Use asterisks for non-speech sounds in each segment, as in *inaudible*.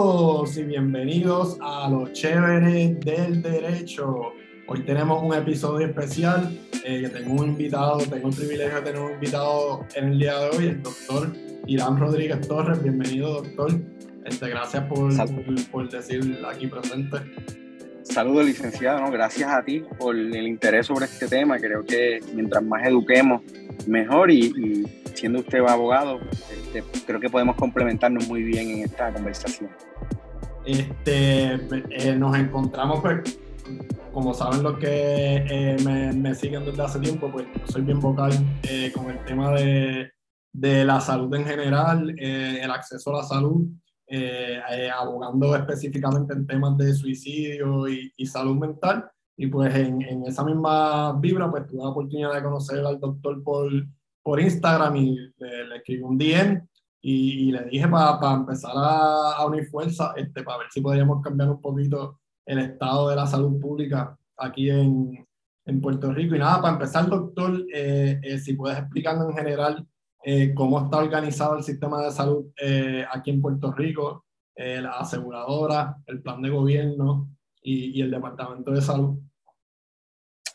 todos y bienvenidos a los chéveres del derecho. Hoy tenemos un episodio especial eh, que tengo un invitado, tengo el privilegio de tener un invitado en el día de hoy, el doctor Irán Rodríguez Torres. Bienvenido, doctor. Este, gracias por, por, decir aquí presente. Saludos, licenciado. Gracias a ti por el interés sobre este tema. Creo que mientras más eduquemos, mejor. Y, siendo usted abogado, este, creo que podemos complementarnos muy bien en esta conversación. Este, eh, nos encontramos pues, como saben los que eh, me, siguen desde hace tiempo, pues soy bien vocal eh, con el tema de, de, la salud en general, el acceso a la salud, abogando específicamente en temas de suicidio y, y salud mental. Y pues en, en, esa misma vibra, pues tuve la oportunidad de conocer al doctor por, por Instagram y le, escribí un DM y, le dije para empezar a, a, unir fuerza, este, para ver si podríamos cambiar un poquito el estado de la salud pública aquí en, en Puerto Rico. Y nada, para empezar, doctor, eh, eh, si puedes explicarnos en general eh, cómo está organizado el sistema de salud aquí en Puerto Rico, la aseguradora, el plan de gobierno y, y, el Departamento de Salud.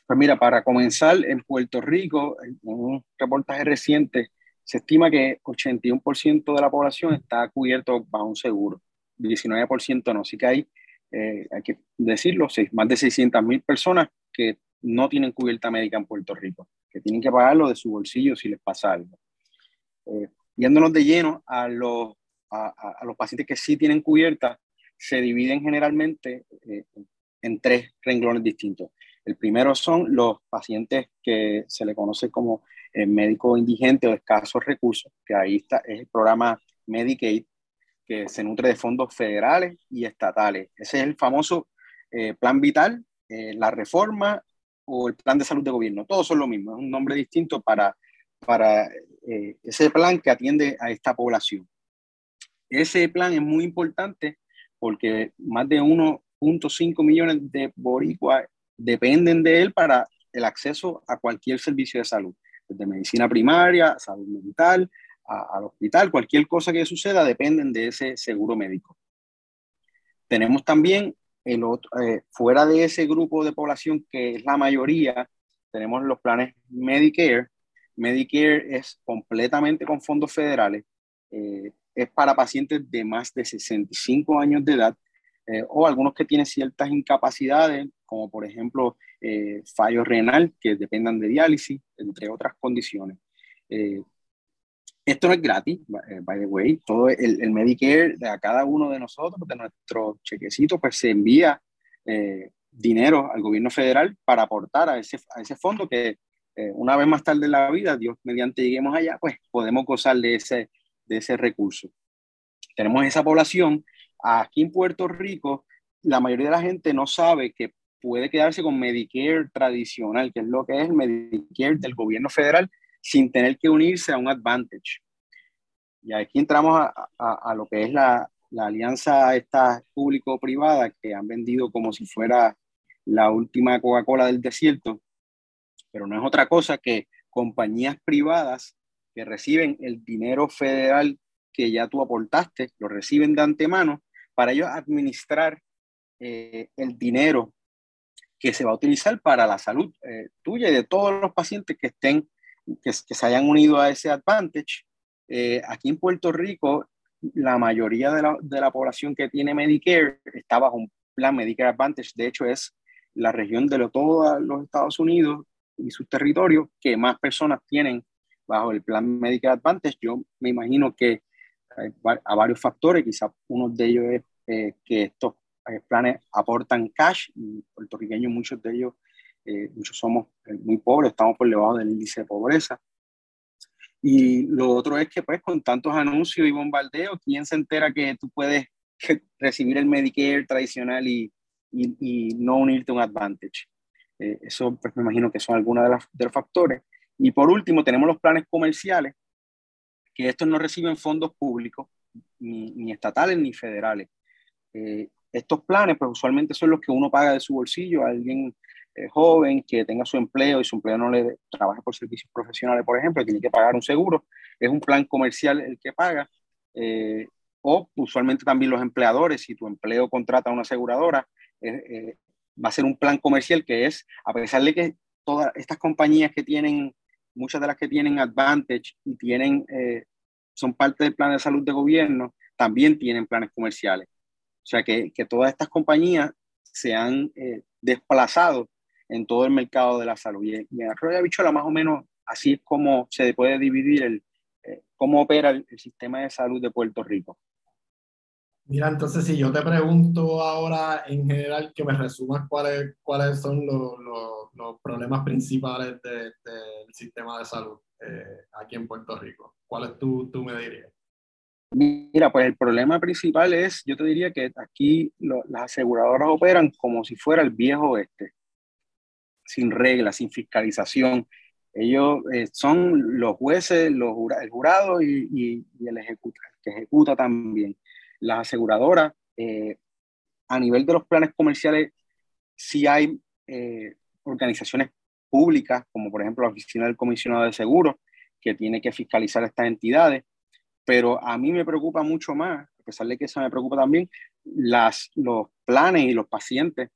Pues mira, para comenzar, en Puerto Rico, en un reportaje reciente, se estima que 81% de la población está cubierto bajo un seguro, 19% no. Así que hay eh, hay que decirlo, más de 600 mil personas que no tienen cubierta médica en Puerto Rico, que tienen que pagarlo de su bolsillo si les pasa algo. Eh, yéndonos de lleno a los, a, los pacientes que sí tienen cubierta, se dividen generalmente eh, en tres renglones distintos. El primero son los pacientes que se le conoce como médico indigente o escasos recursos, que ahí está, es el programa Medicaid, que se nutre de fondos federales y estatales. Ese es el famoso eh, plan vital, eh, la reforma o el plan de salud de gobierno. Todos son lo mismo, es un nombre distinto para, para eh, ese plan que atiende a esta población. Ese plan es muy importante porque más de 1.5 millones de boricuas dependen de él para el acceso a cualquier servicio de salud, desde medicina primaria, salud mental, al hospital, cualquier cosa que suceda dependen de ese seguro médico. Tenemos también el otro, eh, fuera de ese grupo de población que es la mayoría, tenemos los planes Medicare. Medicare es completamente con fondos federales, eh, es para pacientes de más de 65 años de edad eh, o algunos que tienen ciertas incapacidades, como por ejemplo fallo renal, que dependan de diálisis, entre otras condiciones. Esto no es gratis, eh, by the way. Todo el, el, Medicare a cada uno de nosotros, de nuestro chequecito, pues se envía eh, dinero al gobierno federal para aportar a ese, a ese fondo que eh, una vez más tarde en la vida, Dios mediante lleguemos allá, pues podemos gozar de ese, de ese recurso. Tenemos esa población. Aquí en Puerto Rico, la mayoría de la gente no sabe que puede quedarse con Medicare tradicional, que es lo que es el Medicare del gobierno federal, sin tener que unirse a un advantage. Y aquí entramos a, a, lo que es la, la alianza esta público-privada que han vendido como si fuera la última Coca-Cola del desierto, pero no es otra cosa que compañías privadas que reciben el dinero federal que ya tú aportaste, lo reciben de antemano para ellos administrar eh, el dinero que se va a utilizar para la salud eh, tuya y de todos los pacientes que estén que, se hayan unido a ese advantage. Eh, aquí en Puerto Rico, la mayoría de la, de la, población que tiene Medicare está bajo un plan Medicare Advantage. De hecho, es la región de lo, todos los Estados Unidos y sus territorios que más personas tienen bajo el plan Medicare Advantage. Yo me imagino que hay a varios factores, quizás uno de ellos es eh, que estos eh, planes aportan cash y puertorriqueños, muchos de ellos eh, muchos somos eh, muy pobres, estamos por debajo del índice de pobreza. Y lo otro es que pues con tantos anuncios y bombardeos, ¿quién se entera que tú puedes *laughs* recibir el Medicare tradicional y, y, no unirte a un Advantage? Eh, eso pues me imagino que son algunos de, los factores. Y por último tenemos los planes comerciales, que estos no reciben fondos públicos, ni, estatales ni federales. estos planes pues usualmente son los que uno paga de su bolsillo, alguien eh, joven que tenga su empleo y su empleo no le trabaje por servicios profesionales, por ejemplo, tiene que pagar un seguro. Es un plan comercial el que paga. Eh, o usualmente también los empleadores, si tu empleo contrata a una aseguradora, eh, va a ser un plan comercial que es, a pesar de que todas estas compañías que tienen, muchas de las que tienen Advantage y tienen, son parte del plan de salud de gobierno, también tienen planes comerciales. O sea que, que todas estas compañías se han desplazado en todo el mercado de la salud. Y, en Arroyo Bichola más o menos así es como se puede dividir el, eh, cómo opera el, sistema de salud de Puerto Rico. Mira, entonces si yo te pregunto ahora en general que me resumas cuáles, cuáles son los, los, problemas principales del sistema de salud eh, aquí en Puerto Rico, ¿cuáles tú, tú me dirías? Mira, pues el problema principal es, yo te diría que aquí las aseguradoras operan como si fuera el viejo oeste sin reglas, sin fiscalización. Ellos eh, son los jueces, los el jurado y, el ejecuta, que ejecuta también. Las aseguradoras, eh, a nivel de los planes comerciales, sí hay eh, organizaciones públicas, como por ejemplo la Oficina del Comisionado de Seguros, que tiene que fiscalizar estas entidades, pero a mí me preocupa mucho más, a pesar de que eso me preocupa también, las, los planes y los pacientes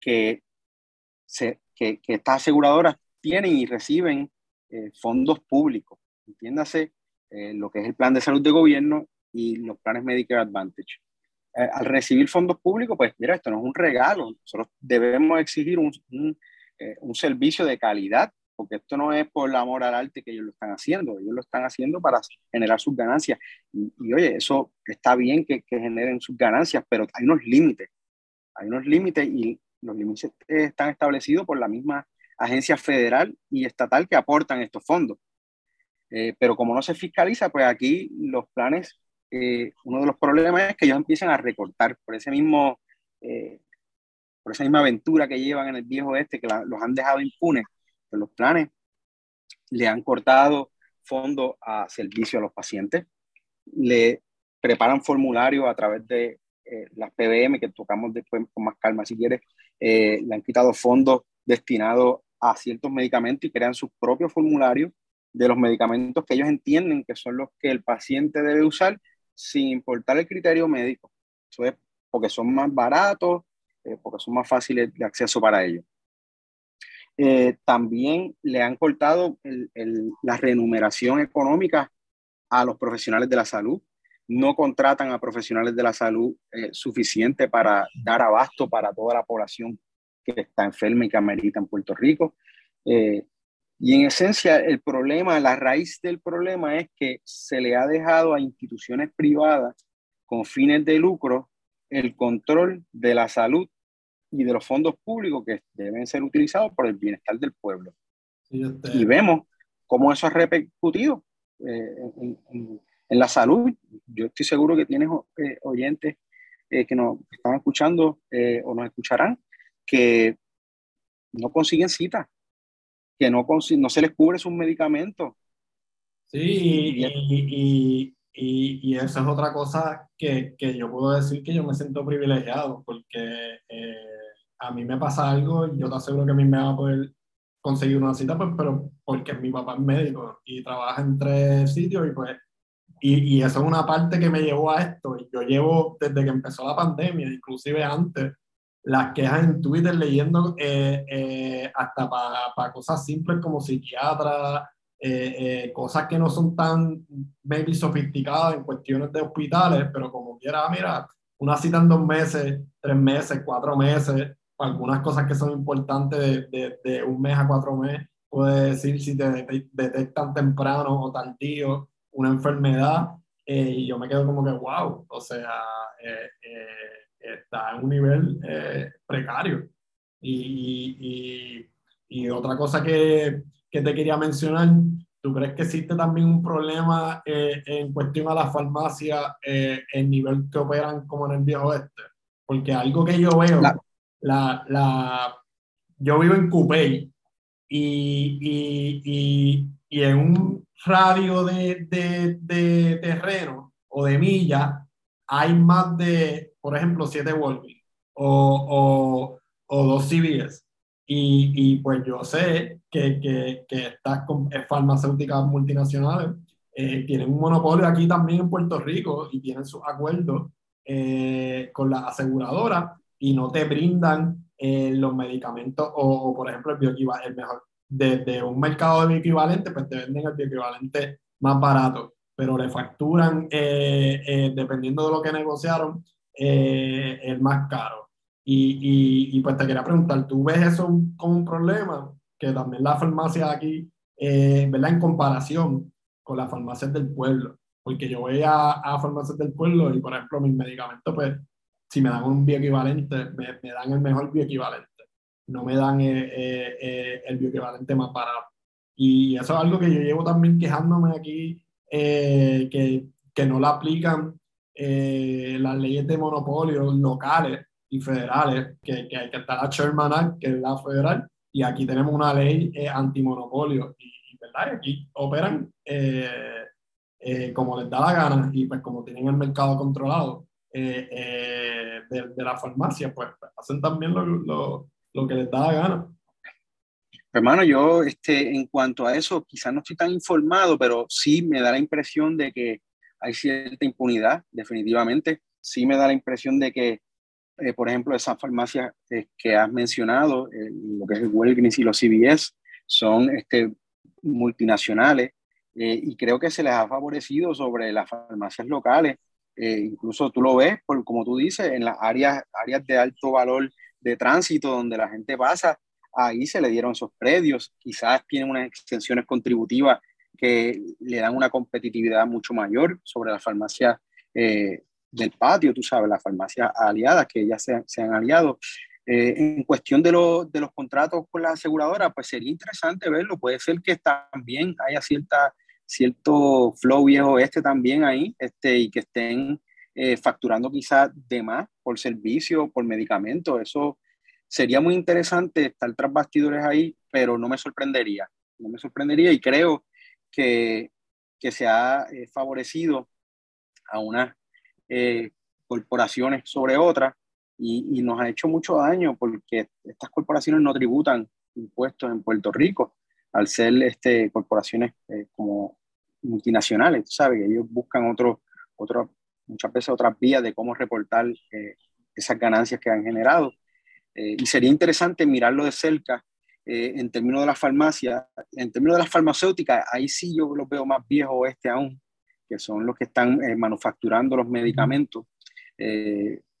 que se que, estas aseguradoras tienen y reciben eh, fondos públicos, entiéndase lo que es el plan de salud de gobierno y los planes Medicare Advantage. Eh, al recibir fondos públicos, pues mira, esto no es un regalo, nosotros debemos exigir un, un, servicio de calidad, porque esto no es por el amor al arte que ellos lo están haciendo, ellos lo están haciendo para generar sus ganancias. Y, y oye, eso está bien que, que generen sus ganancias, pero hay unos límites, hay unos límites y los límites están establecidos por la misma agencia federal y estatal que aportan estos fondos. Eh, pero como no se fiscaliza, pues aquí los planes, eh, uno de los problemas es que ellos empiezan a recortar por ese mismo, eh, por esa misma aventura que llevan en el viejo este, que los han dejado impunes, pues los planes le han cortado fondos a servicio a los pacientes, le preparan formularios a través de las PBM, que tocamos después con más calma si quieres, eh, le han quitado fondos destinados a ciertos medicamentos y crean sus propios formularios de los medicamentos que ellos entienden que son los que el paciente debe usar sin importar el criterio médico. Eso es porque son más baratos, eh, porque son más fáciles de acceso para ellos. Eh, también le han cortado la remuneración económica a los profesionales de la salud. No contratan a profesionales de la salud suficiente para dar abasto para toda la población que está enferma y que amerita en Puerto Rico. Eh, y en esencia, el problema, la raíz del problema es que se le ha dejado a instituciones privadas con fines de lucro el control de la salud y de los fondos públicos que deben ser utilizados por el bienestar del pueblo. Y vemos cómo eso ha repercutido eh, en, en, la salud. Yo estoy seguro que tienes eh, oyentes eh, que nos están escuchando o nos escucharán, que no consiguen cita, que no, no se les cubre sus medicamentos. Sí, y, y, y, y, eso es otra cosa que, que, yo puedo decir que yo me siento privilegiado, porque eh, a mí me pasa algo, yo te aseguro que a mí me va a poder conseguir una cita, pues, pero porque mi papá es médico y trabaja en tres sitios y pues y, y, eso es una parte que me llevó a esto. Yo llevo desde que empezó la pandemia, inclusive antes, las quejas en Twitter leyendo eh, eh, hasta para pa cosas simples como psiquiatra, eh, cosas que no son tan maybe sofisticadas en cuestiones de hospitales, pero como quiera, mira, una cita en dos meses, tres meses, cuatro meses, algunas cosas que son importantes de, de, de un mes a cuatro meses, puede decir si te detectan temprano o tardío una enfermedad eh, y yo me quedo como que, wow, o sea, eh, eh, está en un nivel precario. Y, y, y, otra cosa que, que, te quería mencionar, ¿tú crees que existe también un problema en cuestión a la farmacia, el nivel que operan como en el viejo oeste? Porque algo que yo veo, la, la, yo vivo en Coupey y, y, y en un radio de, de, de terreno o de milla, hay más de, por ejemplo, siete Walgreens o, o, o, dos CVS. Y, y, pues yo sé que, que, que estas farmacéuticas multinacionales eh, tienen un monopolio aquí también en Puerto Rico y tienen sus acuerdos eh, con la aseguradora y no te brindan eh, los medicamentos o, por ejemplo, el bioequivalente, mejor, desde un mercado de bioequivalente, pues te venden el bioequivalente más barato, pero le facturan, dependiendo de lo que negociaron, el más caro. Y, y, pues te quería preguntar, ¿tú ves eso como un problema? Que también la farmacia aquí, ¿verdad? En comparación, con las farmacias del pueblo. Porque yo voy a, a farmacias del pueblo y, por ejemplo, mis medicamentos, pues, si me dan un bioequivalente, me, me dan el mejor bioequivalente. No me dan eh, eh, eh, el bioequivalente más barato. Y eso es algo que yo llevo también quejándome aquí, que, que no la aplican las leyes de monopolio locales y federales, que, que que estar la Sherman Act, que es la federal, y aquí tenemos una ley antimonopolio. Y ¿verdad? aquí operan eh, eh, como les da la gana y pues como tienen el mercado controlado eh, de, de, la farmacia, pues hacen también lo, lo, lo, que les da la gana. Hermano, yo este, en cuanto a eso, quizás no estoy tan informado, pero sí me da la impresión de que hay cierta impunidad, definitivamente. Sí me da la impresión de que, por ejemplo, esas farmacias que has mencionado, lo que es el Walgreens y los CVS, son este, multinacionales eh, y creo que se les ha favorecido sobre las farmacias locales. Eh, incluso tú lo ves, por, como tú dices, en las áreas, áreas de alto valor de tránsito donde la gente pasa, ahí se le dieron esos predios, quizás tienen unas extensiones contributivas que le dan una competitividad mucho mayor sobre las farmacias eh, del patio, tú sabes, las farmacias aliadas que ya se, se han aliado. Eh, en cuestión de, de, los contratos con la aseguradora, pues sería interesante verlo. Puede ser que también haya cierta, cierto flow viejo este también ahí este, y que estén eh, facturando quizás de más por servicio, por medicamento. Eso sería muy interesante estar tras bastidores ahí, pero no me sorprendería. No me sorprendería y creo que, que se ha eh, favorecido a unas corporaciones sobre otras y, nos ha hecho mucho daño porque estas corporaciones no tributan impuestos en Puerto Rico al ser este, corporaciones eh, como multinacionales, ¿sabes? Ellos buscan otro, otro, muchas veces otras vías de cómo reportar eh, esas ganancias que han generado. Eh, y sería interesante mirarlo de cerca en términos de las farmacias, en términos de las farmacéuticas, ahí sí yo los veo más viejos este aún, que son los que están manufacturando los medicamentos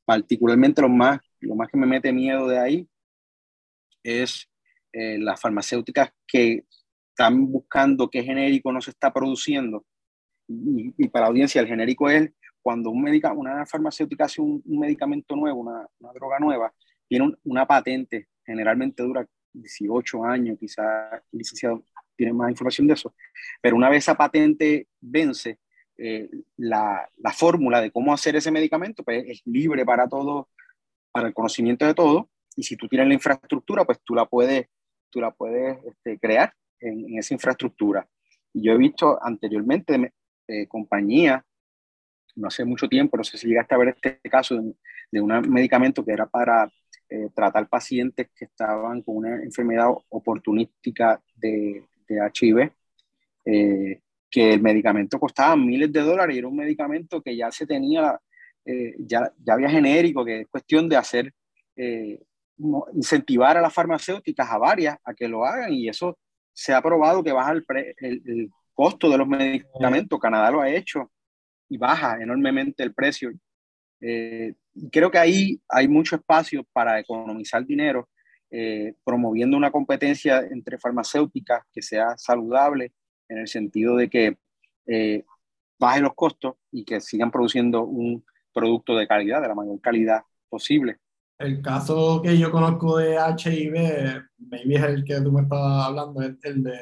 particularmente lo más, lo más que me mete miedo de ahí es eh, las farmacéuticas que están buscando qué genérico no se está produciendo. Y, para la audiencia, el genérico es cuando un médica, una farmacéutica hace un, medicamento nuevo, una, una, droga nueva, tiene una patente, generalmente dura 18 años, quizás licenciado tiene más información de eso, pero una vez esa patente vence, eh, la, la fórmula de cómo hacer ese medicamento pues, es libre para todo, para el conocimiento de todo, y si tú tienes la infraestructura, pues tú la puedes, tú la puedes este, crear en, esa infraestructura. Y yo he visto anteriormente eh, compañías, no hace mucho tiempo, no sé si llegaste a ver este caso de, de un medicamento que era para eh, tratar pacientes que estaban con una enfermedad oportunística de, de HIV. Eh, que el medicamento costaba miles de dólares y era un medicamento que ya se tenía, eh, ya, ya había genérico, que es cuestión de hacer, eh, incentivar a las farmacéuticas, a varias, a que lo hagan y eso se ha probado que baja el, el, costo de los medicamentos, Canadá lo ha hecho y baja enormemente el precio. Creo que ahí hay mucho espacio para economizar dinero, promoviendo una competencia entre farmacéuticas que sea saludable en el sentido de que eh, baje los costos y que sigan produciendo un producto de calidad, de la mayor calidad posible. El caso que yo conozco de HIV, maybe es el que tú me estabas hablando, es el del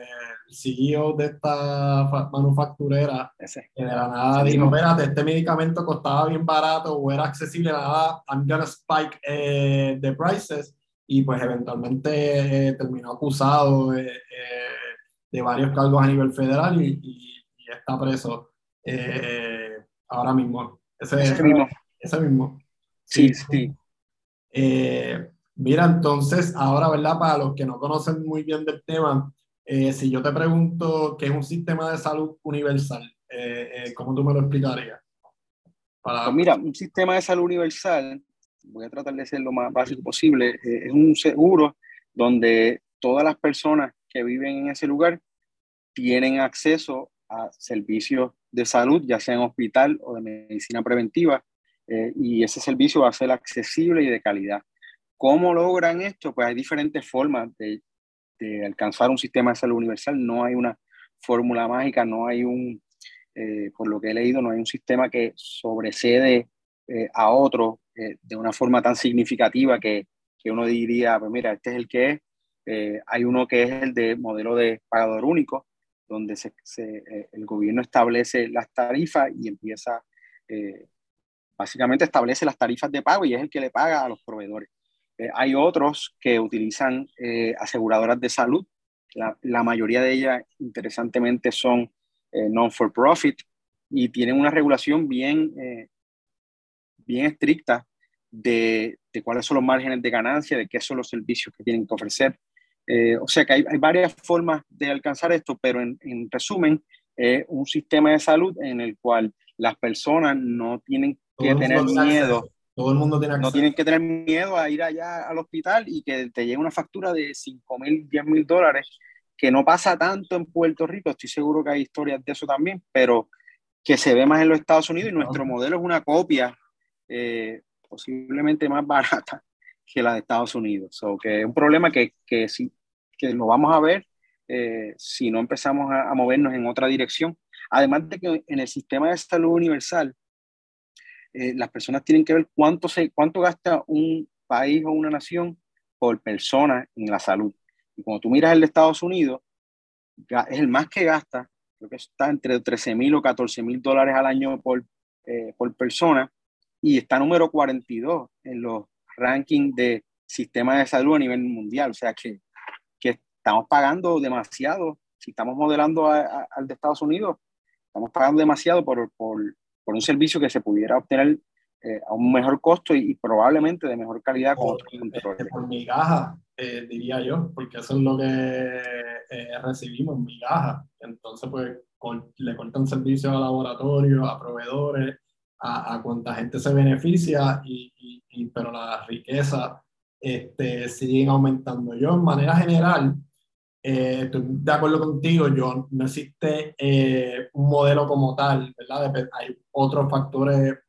CEO de esta manufacturera, Ese. que de la nada dijo, espérate, este medicamento costaba bien barato o era accesible, nada, I'm gonna spike eh, the prices, y pues eventualmente eh, terminó acusado de de varios cargos a nivel federal y, está preso eh, ahora mismo. Ese, mismo. Ese mismo. Sí, sí. Eh, mira, entonces, ahora, ¿verdad? Para los que no conocen muy bien del tema, eh, si yo te pregunto qué es un sistema de salud universal, ¿Cómo tú me lo explicarías? Pues mira, un sistema de salud universal, voy a tratar de ser lo más básico posible, es un seguro donde todas las personas que viven en ese lugar tienen acceso a servicios de salud, ya sea en hospital o de medicina preventiva, eh, y ese servicio va a ser accesible y de calidad. ¿Cómo logran esto? Pues hay diferentes formas de, alcanzar un sistema de salud universal. No hay una fórmula mágica, no hay un, eh, por lo que he leído, no hay un sistema que sobrecede eh, a otro de una forma tan significativa que, que, uno diría, pues mira, este es el que es. hay uno que es el de modelo de pagador único, donde el gobierno establece las tarifas y empieza básicamente establece las tarifas de pago y es el que le paga a los proveedores. Eh, hay otros que utilizan eh, aseguradoras de salud. La, mayoría de ellas, interesantemente, son eh, non-for-profit y tienen una regulación bien, bien estricta de, de, cuáles son los márgenes de ganancia, de qué son los servicios que tienen que ofrecer. o sea que hay, varias formas de alcanzar esto, pero en, en resumen, es un sistema de salud en el cual las personas no tienen que tener miedo. Todo el mundo tiene No tienen que tener miedo a ir allá al hospital y que te llegue una factura de 5 mil, 10 mil dólares, que no pasa tanto en Puerto Rico. Estoy seguro que hay historias de eso también, pero que se ve más en los Estados Unidos y nuestro modelo es una copia eh, posiblemente más *laughs* barata que la de Estados Unidos. O que es un problema que, que, sí, que lo vamos a ver eh, si no empezamos a, a, movernos en otra dirección. Además de que en el sistema de salud universal eh, las personas tienen que ver cuánto, se, cuánto gasta un país o una nación por persona en la salud. Y cuando tú miras el de Estados Unidos, es el más que gasta, creo que está entre 13 mil o 14 mil dólares al año por, eh, por persona, y está número 42 en los rankings de sistema de salud a nivel mundial. O sea que, que estamos pagando demasiado. Si estamos modelando al de Estados Unidos, estamos pagando demasiado por, por un servicio que se pudiera obtener eh, a un mejor costo y, probablemente de mejor calidad con otros controles. Por migaja, eh, diría yo, porque eso es lo que eh, recibimos, migaja. Entonces, pues le cortan servicios a laboratorios, a proveedores, a, a cuánta gente se beneficia, y, y, pero la riqueza este, siguen aumentando. Yo, en manera general, eh, estoy de acuerdo contigo, yo, no existe eh, un modelo como tal, ¿verdad? Hay otros factores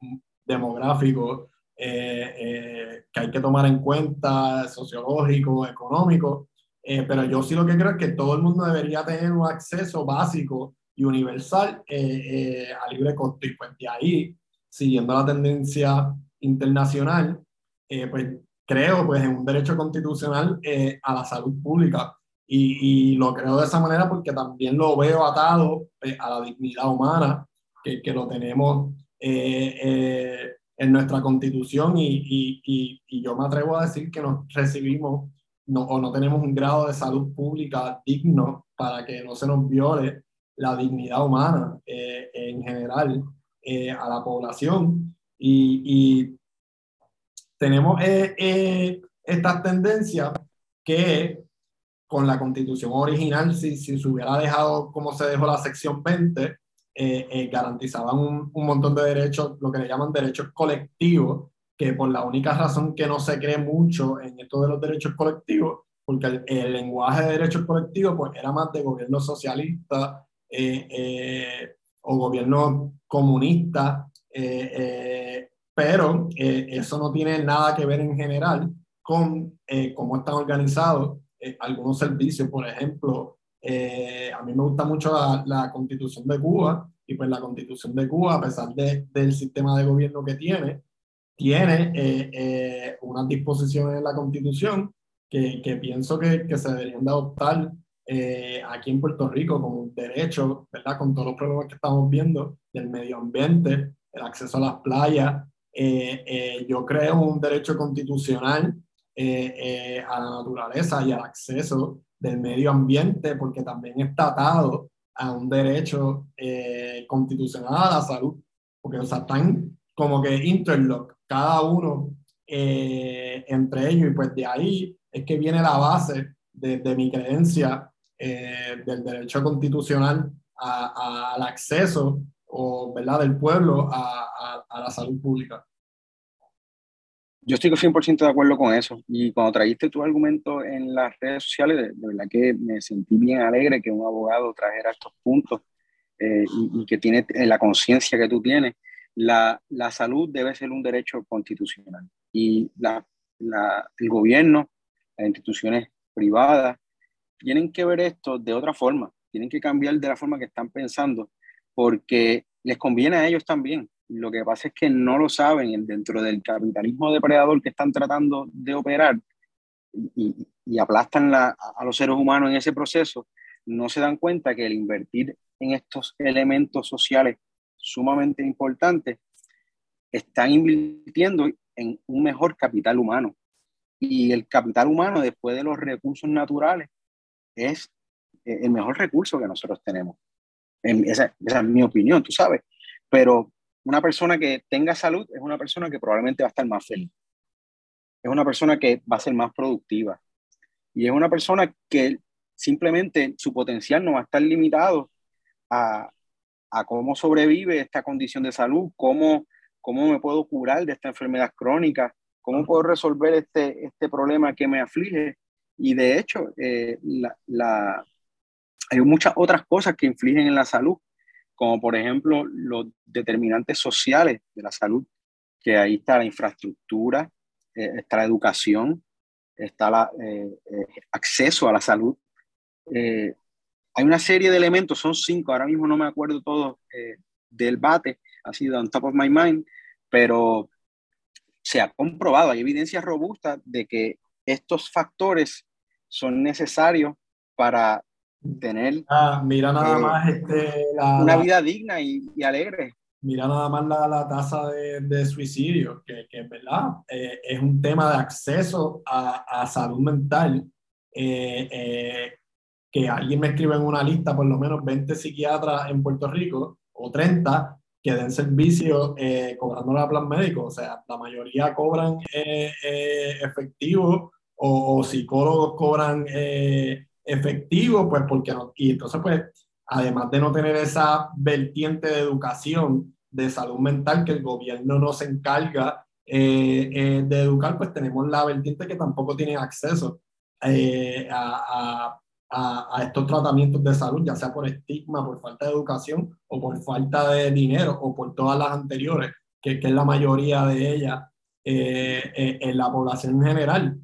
demográficos eh, que hay que tomar en cuenta, sociológicos, económicos, pero yo sí lo que creo es que todo el mundo debería tener un acceso básico y universal a libre costo. Y pues de ahí, siguiendo la tendencia internacional, pues creo pues en un derecho constitucional a la salud pública y, y, lo creo de esa manera porque también lo veo atado eh, a la dignidad humana, que, que lo tenemos eh, eh, en nuestra constitución y, y, y, yo me atrevo a decir que nos recibimos no, o no tenemos un grado de salud pública digno para que no se nos viole la dignidad humana en general a la población. Y, tenemos estas tendencias que con la constitución original, si, si se hubiera dejado como se dejó la sección 20, eh, eh, garantizaban un, un, montón de derechos, lo que le llaman derechos colectivos, que por la única razón que no se cree mucho en esto de los derechos colectivos, porque el, lenguaje de derechos colectivos pues, era más de gobierno socialista eh, o gobierno comunista, pero eso no tiene nada que ver en general con cómo están organizados eh, algunos servicios, por ejemplo, eh, a mí me gusta mucho la, la, constitución de Cuba y pues la constitución de Cuba, a pesar de, del sistema de gobierno que tiene, tiene eh, unas disposiciones en la constitución que, que pienso que, que, se deberían de adoptar aquí en Puerto Rico como un derecho, ¿verdad? Con todos los problemas que estamos viendo del medio ambiente, el acceso a las playas. yo creo un derecho constitucional eh, eh, a la naturaleza y al acceso del medio ambiente, porque también está atado a un derecho eh, constitucional a la salud, porque o sea, están como que interlock, cada uno entre ellos, y pues de ahí es que viene la base de, de mi creencia del derecho constitucional al acceso o, ¿verdad? del pueblo a, a, la salud pública. Yo estoy 100% de acuerdo con eso. Y cuando trajiste tu argumento en las redes sociales, de, verdad que me sentí bien alegre que un abogado trajera estos puntos eh, y, y, que tiene la conciencia que tú tienes. La, la, salud debe ser un derecho constitucional. Y la, la, el gobierno, las instituciones privadas, tienen que ver esto de otra forma, tienen que cambiar de la forma que están pensando, porque les conviene a ellos también. Lo que pasa es que no lo saben dentro del capitalismo depredador que están tratando de operar y, aplastan la, a los seres humanos en ese proceso, no se dan cuenta que el invertir en estos elementos sociales sumamente importantes, están invirtiendo en un mejor capital humano. Y el capital humano, después de los recursos naturales, es eh, el mejor recurso que nosotros tenemos. Esa, es mi opinión, tú sabes. Pero una persona que tenga salud es una persona que probablemente va a estar más feliz. Es una persona que va a ser más productiva. Y es una persona que simplemente su potencial no va a estar limitado a, a cómo sobrevive esta condición de salud, cómo, cómo me puedo curar de esta enfermedad crónica, cómo puedo resolver este, este problema que me aflige. Y de hecho, eh, la, la, hay muchas otras cosas que infligen en la salud, como por ejemplo los determinantes sociales de la salud, que ahí está la infraestructura, eh, está la educación, está el eh, acceso a la salud. hay una serie de elementos, son cinco, ahora mismo no me acuerdo todo del bate, ha sido on top of my mind, pero se ha comprobado, hay evidencia robusta de que estos factores son necesarios para tener ah, mira nada eh, más este, una vida digna y, alegre. Mira nada más la, la tasa de, de, suicidio, que, que ¿verdad? Eh, es un tema de acceso a, a salud mental. Eh, que alguien me escribe en una lista, por lo menos 20 psiquiatras en Puerto Rico, o 30, que den servicio eh, cobrando la plan médico. O sea, la mayoría cobran eh, eh, efectivo o, psicólogos cobran efectivo, pues porque no. Y entonces, pues, además de no tener esa vertiente de educación, de salud mental que el gobierno no se encarga de educar, pues tenemos la vertiente que tampoco tiene acceso a, a, estos tratamientos de salud, ya sea por estigma, por falta de educación o por falta de dinero o por todas las anteriores, que, que es la mayoría de ellas eh, eh, en la población en general.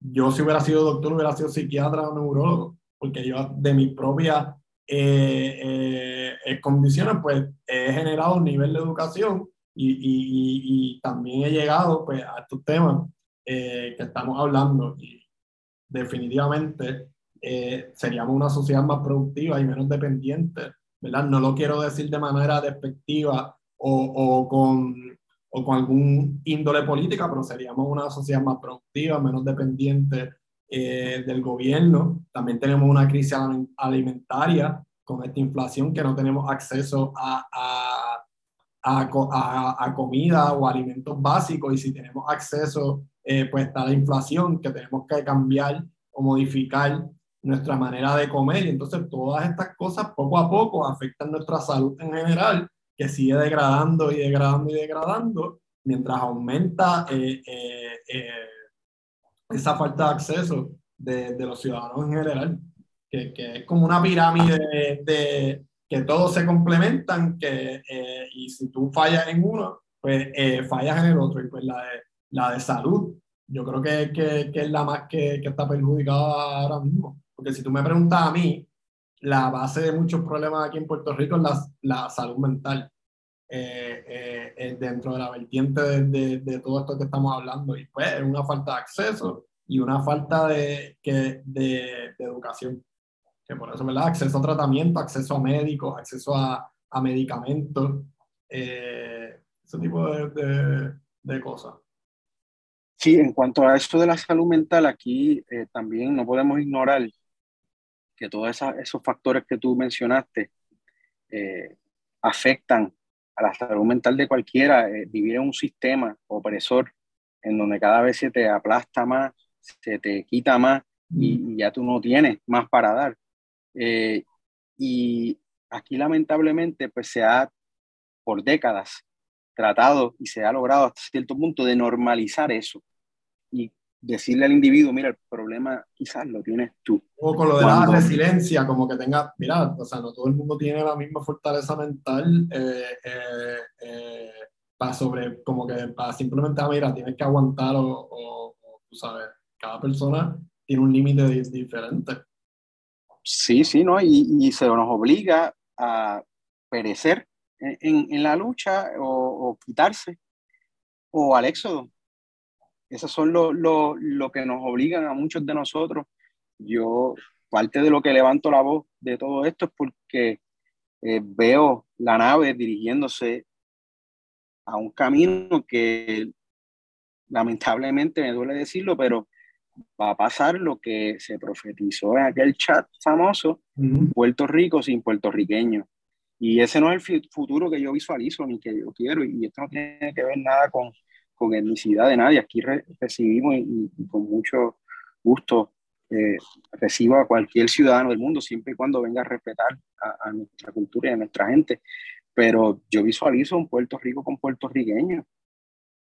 Eh, yo si hubiera sido doctor, hubiera sido psiquiatra o neurólogo, porque yo de mis propias condiciones, pues he generado un nivel de educación y, y, y, también he llegado pues, a estos temas que estamos hablando. Y, definitivamente eh, seríamos una sociedad más productiva y menos dependiente, ¿verdad? No lo quiero decir de manera despectiva o, o, con, o con algún índole política, pero seríamos una sociedad más productiva, menos dependiente eh, del gobierno. También tenemos una crisis alimentaria con esta inflación que no tenemos acceso a, a, a, a comida o alimentos básicos y si tenemos acceso eh, pues está la inflación, que tenemos que cambiar o modificar nuestra manera de comer. Y entonces todas estas cosas poco a poco afectan nuestra salud en general, que sigue degradando y degradando y degradando, mientras aumenta eh, eh, esa falta de acceso de, de, los ciudadanos en general, que, que es como una pirámide de, que todos se complementan, que, y si tú fallas en uno, pues fallas en el otro. Y pues la de, la de salud, yo creo que, que, que es la más que, que, está perjudicada ahora mismo. Porque si tú me preguntas a mí, la base de muchos problemas aquí en Puerto Rico es la, la salud mental. Eh, eh, eh dentro de la vertiente de, de, todo esto que estamos hablando. Y pues es una falta de acceso y una falta de, que, de, educación. Que por eso, ¿verdad? Acceso a tratamiento, acceso a médicos, acceso a, a medicamentos, eh, ese tipo de, de cosas. Sí, en cuanto a esto de la salud mental, aquí eh, también no podemos ignorar que todos esos factores que tú mencionaste eh, afectan a la salud mental de cualquiera. Eh, vivir en un sistema opresor en donde cada vez se te aplasta más, se te quita más y, ya tú no tienes más para dar. Y aquí lamentablemente pues se ha por décadas tratado y se ha logrado hasta cierto punto de normalizar eso y decirle al individuo, mira, el problema quizás lo tienes tú. O con lo de la resiliencia, como que tenga, mira, o sea, no todo el mundo tiene la misma fortaleza mental eh, eh, eh, para sobre, como que para simplemente, ah, mira, tienes que aguantar o, o, tú sabes, cada persona tiene un límite diferente. Sí, sí, ¿no? Y, y, se nos obliga a perecer en, en la lucha o, o, quitarse o al éxodo. Esos son lo, lo, lo que nos obligan a muchos de nosotros. Yo, parte de lo que levanto la voz de todo esto es porque eh, veo la nave dirigiéndose a un camino que lamentablemente me duele decirlo, pero va a pasar lo que se profetizó en aquel chat famoso, Puerto Rico sin puertorriqueños. Y ese no es el futuro que yo visualizo ni que yo quiero. Y esto no tiene que ver nada con, con etnicidad de nadie. Aquí recibimos y, con mucho gusto eh, recibo a cualquier ciudadano del mundo, siempre y cuando venga a respetar a, a, nuestra cultura y a nuestra gente. Pero yo visualizo un Puerto Rico con puertorriqueños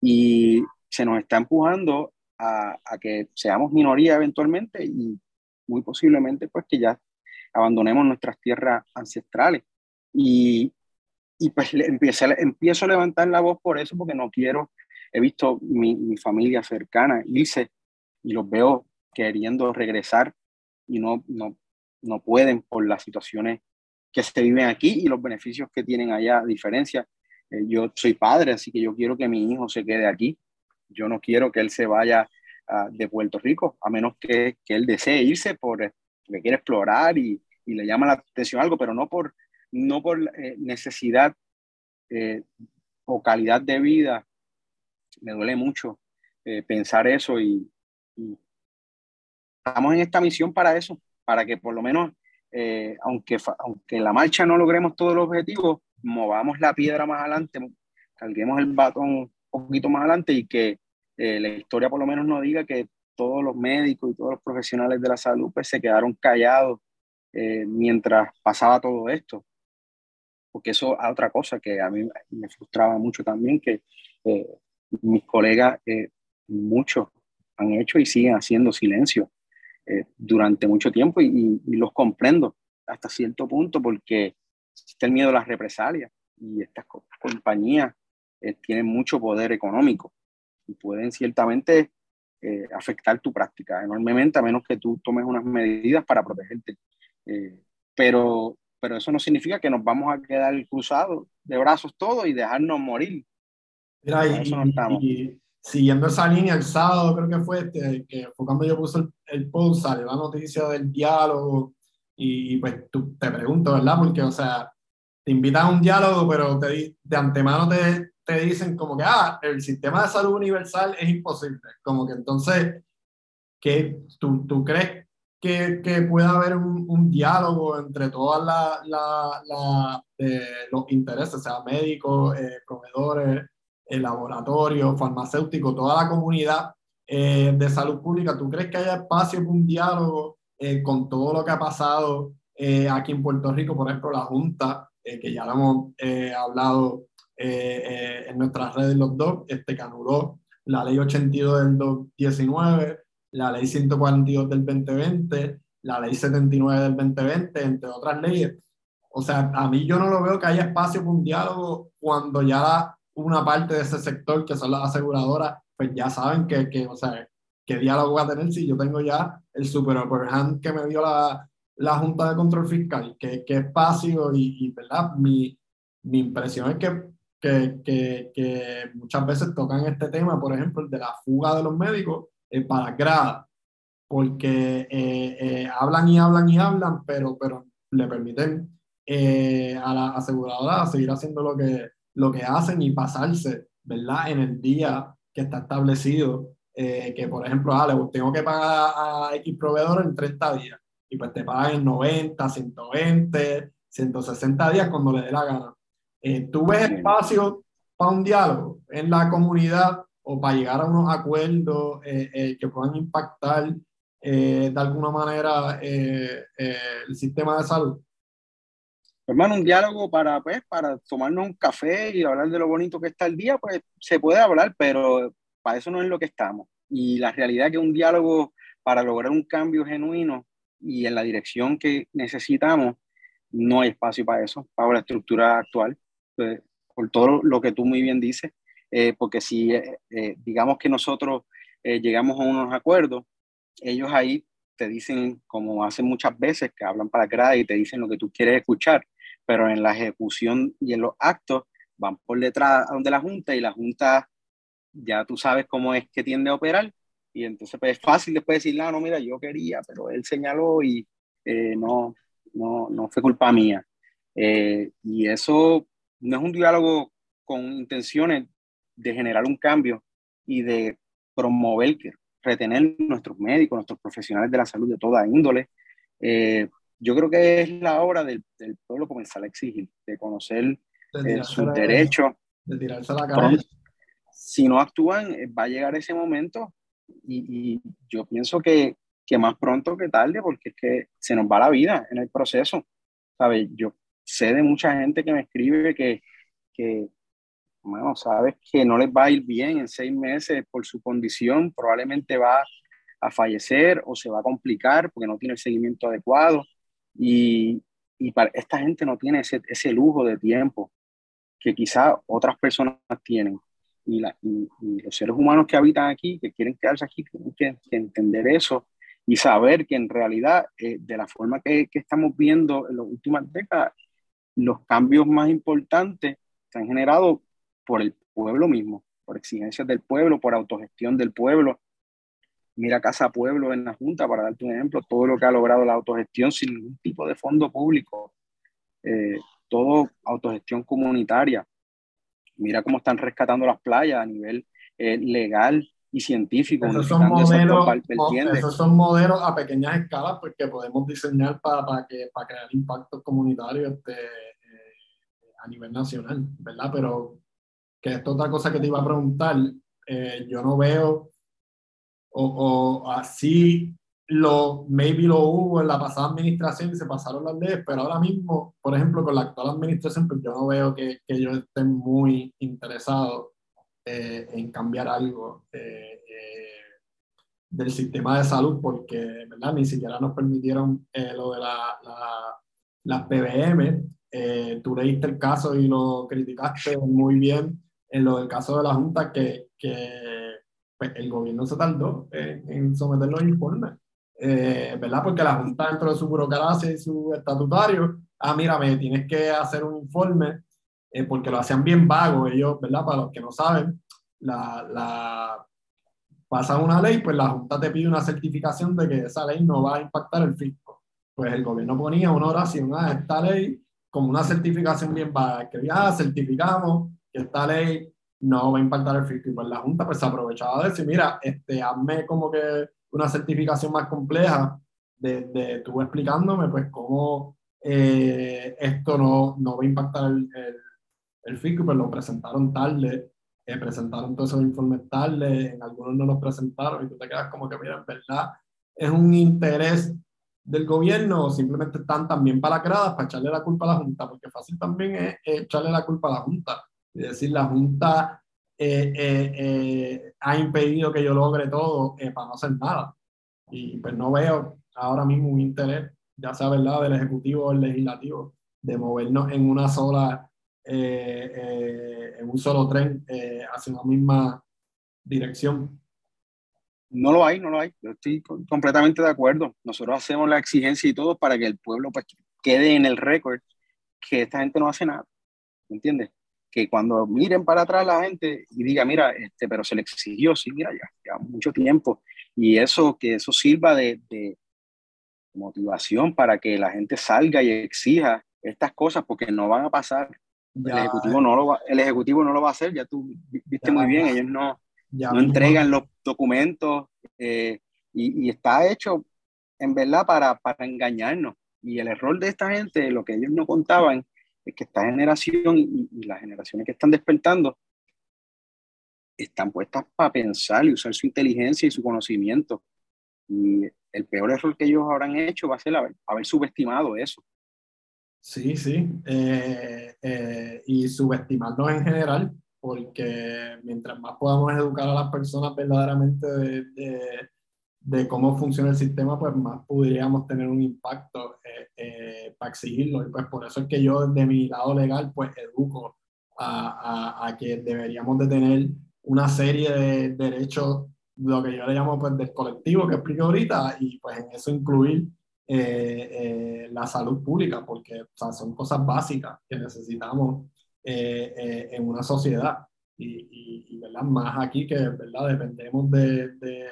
y se nos está empujando a, a, que seamos minoría eventualmente y muy posiblemente pues que ya abandonemos nuestras tierras ancestrales. Y, y pues empiezo, empiezo a levantar la voz por eso, porque no quiero, he visto mi, mi familia cercana irse y los veo queriendo regresar y no, no, no pueden por las situaciones que se viven aquí y los beneficios que tienen allá. A diferencia, eh, yo soy padre, así que yo quiero que mi hijo se quede aquí. Yo no quiero que él se vaya uh, de Puerto Rico, a menos que, que él desee irse porque quiere explorar y, y, le llama la atención algo, pero no por, no por eh, necesidad eh, o calidad de vida. Me duele mucho eh, pensar eso y, y, estamos en esta misión para eso, para que por lo menos, eh, aunque, aunque en la marcha no logremos todos los objetivos, movamos la piedra más adelante, carguemos el batón un poquito más adelante y que eh, la historia por lo menos no diga que todos los médicos y todos los profesionales de la salud pues, se quedaron callados eh, mientras pasaba todo esto. Porque eso es otra cosa que a mí me frustraba mucho también, que eh, mis colegas, eh, muchos han hecho y siguen haciendo silencio eh, durante mucho tiempo y, los comprendo hasta cierto punto porque está el miedo a las represalias y estas compañías eh, tienen mucho poder económico y pueden ciertamente eh, afectar tu práctica enormemente a menos que tú tomes unas medidas para protegerte. Pero, pero eso no significa que nos vamos a quedar cruzados de brazos todos y dejarnos morir. Mira, y, no. Y, siguiendo esa línea, el sábado creo que fue, este, que fue cuando yo puse el, el post, salió la noticia del diálogo y pues tú, te pregunto, ¿verdad? Porque, o sea, te invitan a un diálogo, pero te, de antemano te, te dicen como que, ah, el sistema de salud universal es imposible. Como que entonces, ¿qué, tú, ¿tú crees que, que pueda haber un, un, diálogo entre todos la, la, la, eh, los intereses, sea médicos, eh, proveedores, el laboratorio, farmacéutico, toda la comunidad eh, de salud pública, ¿tú crees que haya espacio para un diálogo eh, con todo lo que ha pasado eh, aquí en Puerto Rico? Por ejemplo, la Junta, eh, que ya lo hemos eh, hablado eh, en nuestras redes los dos, este, que anuló la ley 82 del 2019, la ley 142 del 2020, la ley 79 del 2020, entre otras leyes. O sea, a mí yo no lo veo que haya espacio para un diálogo cuando ya la, una parte de ese sector, que son las aseguradoras, pues ya saben que, que o sea, qué diálogo va a tener si yo tengo ya el super upper hand que me dio la, la Junta de Control Fiscal, qué, qué espacio y, y, ¿verdad? Mi, mi impresión es que, que, que, que, muchas veces tocan este tema, por ejemplo, el de la fuga de los médicos eh, para grada, porque eh, eh, hablan y hablan y hablan, pero, pero le permiten eh, a la aseguradora seguir haciendo lo que, lo que hacen y pasarse, ¿verdad? En el día que está establecido, eh, que por ejemplo, ah, tengo que pagar a X proveedor en 30 días y pues te pagan en 90, 120, 160 días cuando le dé la gana. Eh, ¿Tú ves espacio para un diálogo en la comunidad o para llegar a unos acuerdos eh, eh, que puedan impactar de alguna manera el sistema de salud? Hermano, un diálogo para, pues, para tomarnos un café y hablar de lo bonito que está el día, pues se puede hablar, pero para eso no es lo que estamos. Y la realidad es que un diálogo para lograr un cambio genuino y en la dirección que necesitamos, no hay espacio para eso, para la estructura actual, pues, por todo lo que tú muy bien dices, eh, porque si eh, eh, digamos que nosotros llegamos a unos acuerdos, ellos ahí te dicen, como hacen muchas veces, que hablan para atrás y te dicen lo que tú quieres escuchar, pero en la ejecución y en los actos van por detrás donde la Junta y la Junta ya tú sabes cómo es que tiende a operar y entonces pues, es fácil después decir, no, no, mira, yo quería, pero él señaló y no, no, no fue culpa mía. y eso no es un diálogo con intenciones de generar un cambio y de promover, retener nuestros médicos, nuestros profesionales de la salud de toda índole. Eh, yo creo que es la hora del, del pueblo comenzar a exigir, de conocer eh, sus derechos. De tirarse a la cabeza. Si no actúan, eh, va a llegar ese momento y, y yo pienso que, que, más pronto que tarde, porque es que se nos va la vida en el proceso. ¿Sabe? Yo sé de mucha gente que me escribe que, que bueno, sabes que no les va a ir bien en seis meses por su condición, probablemente va a fallecer o se va a complicar porque no tiene el seguimiento adecuado. Y, y para esta gente no tiene ese, ese lujo de tiempo que quizá otras personas tienen. Y, los seres humanos que habitan aquí, que quieren quedarse aquí, tienen que, entender eso y saber que en realidad, eh, de la forma que, que, estamos viendo en las últimas décadas, los cambios más importantes se han generado por el pueblo mismo, por exigencias del pueblo, por autogestión del pueblo. Mira Casa Pueblo en la Junta, para darte un ejemplo, todo lo que ha logrado la autogestión sin ningún tipo de fondo público, eh, todo autogestión comunitaria. Mira cómo están rescatando las playas a nivel eh, legal y científico. Esos son, modelos, esos son modelos a pequeñas escalas porque pues, podemos diseñar para, para, que, para crear impactos comunitarios este, eh, a nivel nacional, ¿verdad? Pero que es otra cosa que te iba a preguntar, eh, yo no veo, o, o, así lo, maybe lo hubo en la pasada administración y se pasaron las leyes, pero ahora mismo, por ejemplo, con la actual administración, pues yo no veo que, que ellos estén muy interesados eh, en cambiar algo eh, del sistema de salud, porque ¿verdad? ni siquiera nos permitieron lo de la, la, las PBM. tú leíste el caso y lo criticaste muy bien en lo del caso de la Junta, que, que pues, el gobierno se tardó en, someter los informes, eh, ¿verdad? Porque la Junta, dentro de su burocracia y su estatutario, ah, mira, me tienes que hacer un informe, eh, porque lo hacían bien vago ellos, ¿verdad? Para los que no saben, la, la una ley, pues la Junta te pide una certificación de que esa ley no va a impactar el fisco. Pues el gobierno ponía una oración a esta ley como una certificación bien vaga, que ya certificamos que esta ley no va a impactar el fisco. Y pues la Junta pues se aprovechaba de decir, mira, este, hazme como que una certificación más compleja de, de tú explicándome pues cómo eh, esto no, no, va a impactar el, el, fisco. Y pues lo presentaron tarde, eh, presentaron todos esos informes tarde, en algunos no los presentaron y tú te quedas como que, mira, en verdad es un interés del gobierno simplemente están también para para echarle la culpa a la Junta, porque fácil también es echarle la culpa a la Junta es decir, la Junta eh, eh, eh, ha impedido que yo logre todo para no hacer nada. Y pues no veo ahora mismo un interés, ya sea verdad, del Ejecutivo o del Legislativo, de movernos en una sola, en un solo tren hacia una misma dirección. No lo hay, no lo hay. Yo estoy completamente de acuerdo. Nosotros hacemos la exigencia y todo para que el pueblo pues, quede en el récord que esta gente no hace nada. ¿Me entiendes? Que cuando miren para atrás la gente y diga, mira, este, pero se le exigió, sí, mira, ya, ya mucho tiempo. Y eso, que eso sirva de, de, motivación para que la gente salga y exija estas cosas, porque no van a pasar. el, ejecutivo no lo va, el Ejecutivo no lo va a hacer, ya tú viste muy bien, ellos no, no entregan los documentos eh, y, y, está hecho en verdad para, para engañarnos. Y el error de esta gente, lo que ellos no contaban, es que esta generación y, las generaciones que están despertando están puestas para pensar y usar su inteligencia y su conocimiento. Y el peor error que ellos habrán hecho va a ser haber, subestimado eso. Sí, sí. Eh, eh, y subestimarnos en general, porque mientras más podamos educar a las personas verdaderamente de, de, cómo funciona el sistema, pues más podríamos tener un impacto eh, para exigirlo. Y pues por eso es que yo, de mi lado legal, pues educo a, a, a que deberíamos de tener una serie de derechos, lo que yo le llamo pues del colectivo que explico ahorita, y pues en eso incluir eh, eh, la salud pública, porque o sea, son cosas básicas que necesitamos eh, en una sociedad. Y, y, ¿verdad? más aquí que ¿verdad? dependemos de, de,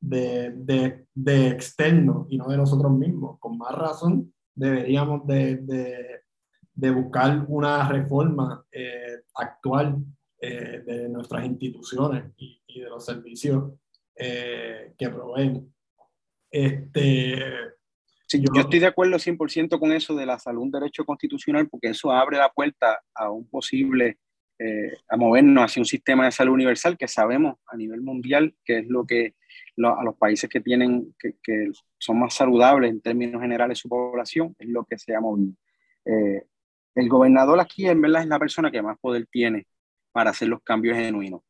de, de, externos y no de nosotros mismos. Con más razón deberíamos de, buscar una reforma actual de nuestras instituciones y, y de los servicios que proveen. Este, yo, estoy de acuerdo 100% con eso de la salud, un derecho constitucional, porque eso abre la puerta a un posible, eh, a movernos hacia un sistema de salud universal que sabemos a nivel mundial que es lo que a los países que tienen, que, que, son más saludables en términos generales su población, es lo que se ha movido. Eh, el gobernador aquí en verdad es la persona que más poder tiene para hacer los cambios genuinos.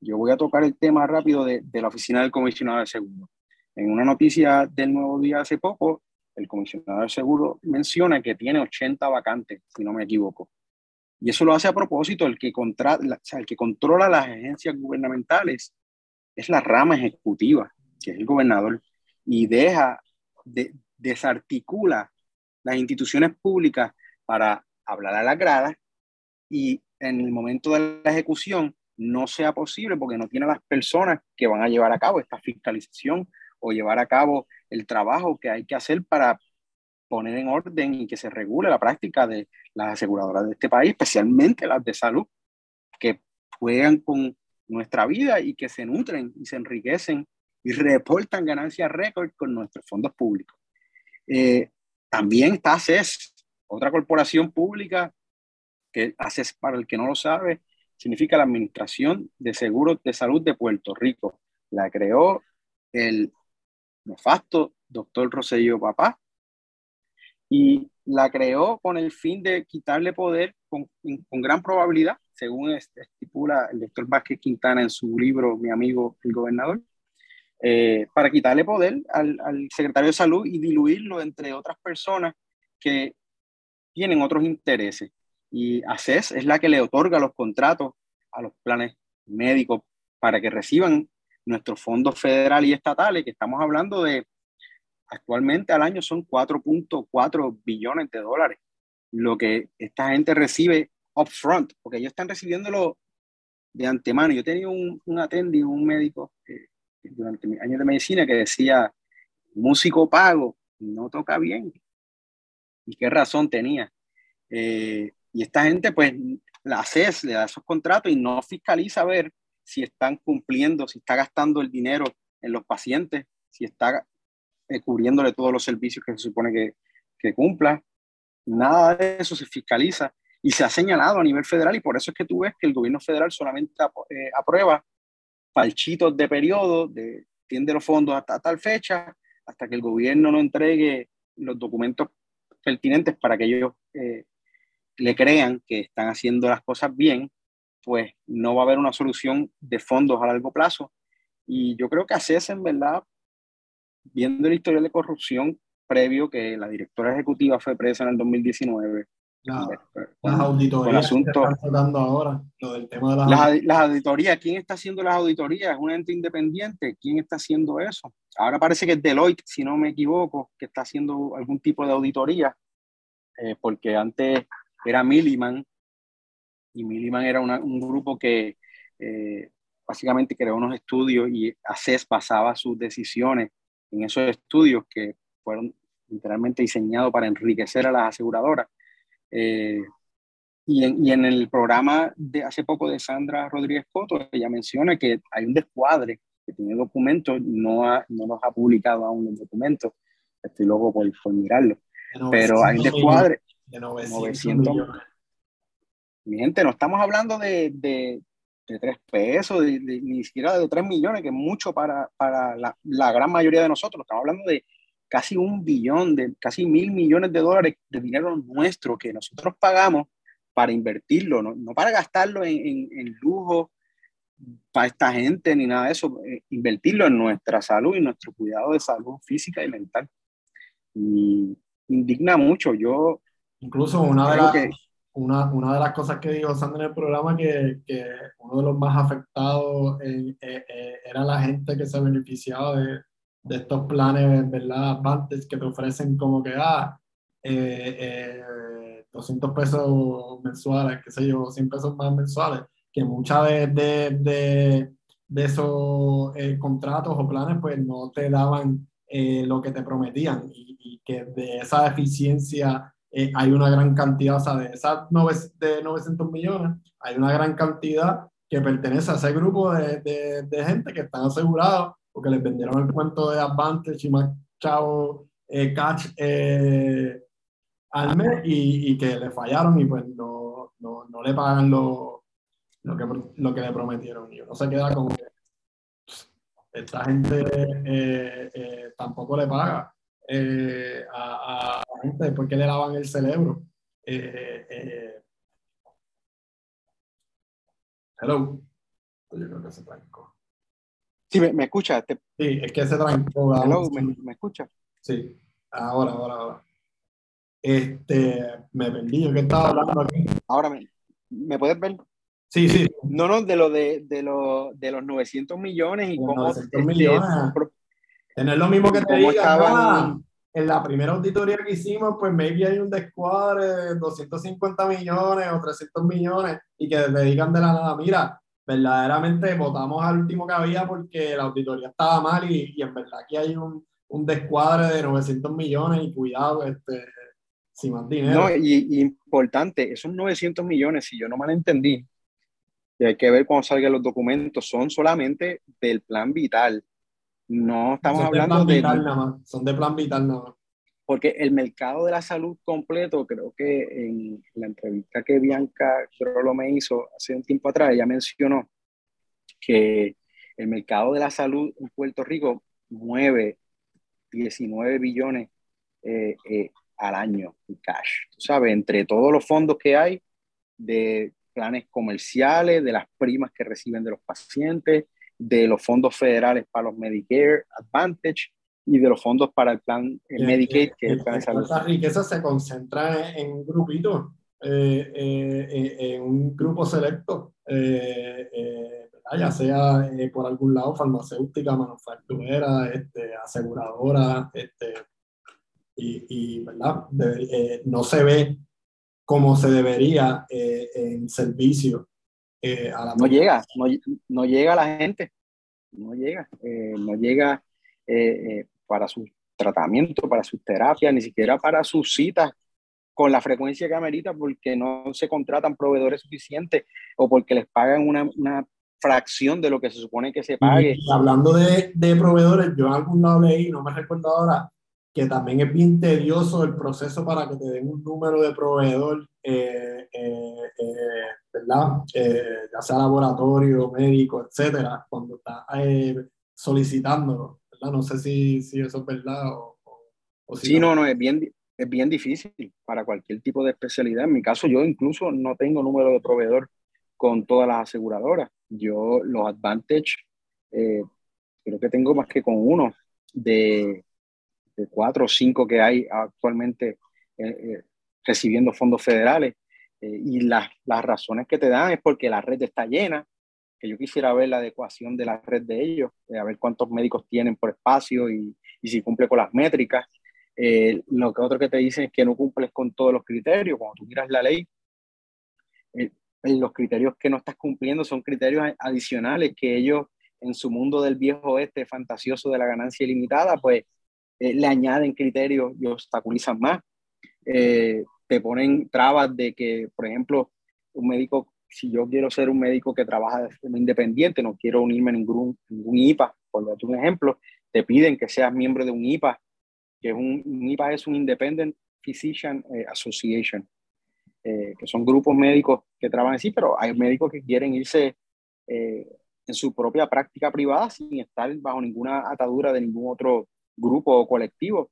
Yo voy a tocar el tema rápido de, de la oficina del comisionado de seguro. En una noticia del Nuevo Día hace poco, el comisionado de seguro menciona que tiene 80 vacantes, si no me equivoco. Y eso lo hace a propósito, el que, contra, el que controla las agencias gubernamentales es la rama ejecutiva, que es el gobernador, y deja, de, desarticula las instituciones públicas para hablar a la grada y en el momento de la ejecución no sea posible porque no tiene las personas que van a llevar a cabo esta fiscalización o llevar a cabo el trabajo que hay que hacer para poner en orden y que se regule la práctica de las aseguradoras de este país, especialmente las de salud, que juegan con nuestra vida y que se nutren y se enriquecen y reportan ganancias récord con nuestros fondos públicos. Eh, también está ACES, otra corporación pública que ACES, para el que no lo sabe, significa la Administración de Seguros de Salud de Puerto Rico. La creó el nefasto doctor Rosello Papá, y la creó con el fin de quitarle poder con gran probabilidad, según estipula el doctor Vázquez Quintana en su libro Mi amigo el gobernador, eh, para quitarle poder al, al, secretario de salud y diluirlo entre otras personas que tienen otros intereses. Y ACES es la que le otorga los contratos a los planes médicos para que reciban nuestros fondos federales y estatales, que estamos hablando de actualmente al año son 4.4 billones de dólares, lo que esta gente recibe upfront, porque ellos están recibiéndolo de antemano. Yo tenía un, un atendido, un médico durante mis años de medicina que decía, músico pago, no toca bien. ¿Y qué razón tenía? Eh, y esta gente, pues, la CES le da esos contratos y no fiscaliza a ver si están cumpliendo, si está gastando el dinero en los pacientes, si está eh, cubriéndole todos los servicios que se supone que, que cumpla. Nada de eso se fiscaliza y se ha señalado a nivel federal y por eso es que tú ves que el gobierno federal solamente eh, aprueba palchitos de periodo, de, tiende los fondos hasta tal fecha, hasta que el gobierno no entregue los documentos pertinentes para que ellos eh, le crean que están haciendo las cosas bien pues no va a haber una solución de fondos a largo plazo. Y yo creo que ACES, en verdad, viendo el historial de corrupción previo, que la directora ejecutiva fue presa en el 2019. Las auditorías asunto, que están ahora, lo del tema de las, las, auditorías. ¿Quién está haciendo las auditorías? ¿Es un ente independiente? ¿Quién está haciendo eso? Ahora parece que es Deloitte, si no me equivoco, que está haciendo algún tipo de auditoría, eh, porque antes era Milliman, y Milliman era un grupo que eh, básicamente creó unos estudios y ACES basaba sus decisiones en esos estudios que fueron literalmente diseñados para enriquecer a las aseguradoras. Eh, y, en, y, en, el programa de hace poco de Sandra Rodríguez Coto, ella menciona que hay un descuadre que tiene documentos, no, no los ha publicado aún los documentos, estoy loco por, por mirarlo, pero hay un descuadre de 900, mi gente, no estamos hablando de, de, de tres pesos, ni siquiera de tres millones, que es mucho para, para la, la, gran mayoría de nosotros. Estamos hablando de casi un billón, de casi mil millones de dólares de dinero nuestro que nosotros pagamos para invertirlo, no, no para gastarlo en, en, lujo para esta gente ni nada de eso, eh, invertirlo en nuestra salud y nuestro cuidado de salud física y mental. Y indigna mucho. Yo. Incluso una de, las, una, una, de las cosas que dijo Sandra en el programa, que, que uno de los más afectados eh, eh, era la gente que se beneficiaba de, de estos planes, ¿verdad? Antes que te ofrecen como que, ah, 200 pesos mensuales, qué sé yo, 100 pesos más mensuales, que muchas de, de, de, esos eh, contratos o planes pues no te daban eh, lo que te prometían y, que de esa eficiencia eh, hay una gran cantidad, o sea, de esas de 900 millones, hay una gran cantidad que pertenece a ese grupo de, de, gente que están asegurados porque les vendieron el cuento de Advantage y más chavo catch al mes y, y, que le fallaron y pues no, no, no le pagan lo, lo, que, lo que le prometieron. Y uno se queda como que esta gente eh, eh, tampoco le paga eh, a, a, la gente después que le lavan el cerebro. hello. Yo creo que se trancó. Sí, me, me escucha. Sí, es que se trancó. Hello, ¿me, ¿me escucha? Sí, ahora, ahora, ahora. Este, me perdí, ¿yo qué estaba hablando aquí? Ahora, ¿me, ¿me puedes ver? Sí, sí. No, no, de, lo de, de, lo, de los 900 millones y cómo... 900 este, millones. Tener lo mismo que te diga, estaban... en la primera auditoría que hicimos, pues maybe hay un descuadre de 250 millones o 300 millones y que te digan de la nada, mira, verdaderamente votamos al último que había porque la auditoría estaba mal y, y en verdad aquí hay un, un descuadre de 900 millones y cuidado, este, sin más dinero. No, y, importante, esos 900 millones, si yo no mal entendí, y hay que ver cuando salgan los documentos, son solamente del plan vital. No estamos hablando de... Vital nada más. Son de plan vital nada más. Porque el mercado de la salud completo, creo que en la entrevista que Bianca lo me hizo hace un tiempo atrás, ella mencionó que el mercado de la salud en Puerto Rico mueve 19 billones eh, eh, al año en cash. Tú sabes, entre todos los fondos que hay de planes comerciales, de las primas que reciben de los pacientes, de los fondos federales para los Medicare Advantage y de los fondos para el plan Medicaid, que es el plan de salud. Riqueza se concentra en un grupito, eh, eh, en un grupo selecto, eh, ya sea por algún lado farmacéutica, manufacturera, este, aseguradora, este, y, ¿verdad? Eh, no se ve como se debería eh, en servicio eh, a la No llega, no, no, llega a la gente, no llega, no llega para su tratamiento, para sus terapias, ni siquiera para sus citas con la frecuencia que amerita porque no se contratan proveedores suficientes o porque les pagan una, una fracción de lo que se supone que se pague. hablando de, de, proveedores, yo en algún lado leí, no me recuerdo ahora, que también es bien tedioso el proceso para que te den un número de proveedor, eh, eh, eh, ¿verdad? ya sea laboratorio, médico, etcétera, cuando estás solicitándolo, ¿verdad? No sé si, si, eso es verdad o, o si Sí, no, no, es bien, es bien difícil para cualquier tipo de especialidad. En mi caso, yo incluso no tengo número de proveedor con todas las aseguradoras. Yo los Advantage, creo que tengo más que con uno de de cuatro o cinco que hay actualmente eh, eh, recibiendo fondos federales. Eh, y las, las razones que te dan es porque la red está llena, que yo quisiera ver la adecuación de la red de ellos, a ver cuántos médicos tienen por espacio y, y si cumple con las métricas. lo que otro que te dicen es que no cumples con todos los criterios. Cuando tú miras la ley, los criterios que no estás cumpliendo son criterios adicionales que ellos en su mundo del viejo oeste fantasioso de la ganancia ilimitada, pues eh, le añaden criterios y obstaculizan más. Eh, te ponen trabas de que, por ejemplo, un médico, si yo quiero ser un médico que trabaja de forma independiente, no quiero unirme a ningún, ningún IPA, por darte un ejemplo, te piden que seas miembro de un IPA, que es un, IPA es un Independent Physician eh, Association, que son grupos médicos que trabajan así, pero hay médicos que quieren irse en su propia práctica privada sin estar bajo ninguna atadura de ningún otro grupo o colectivo.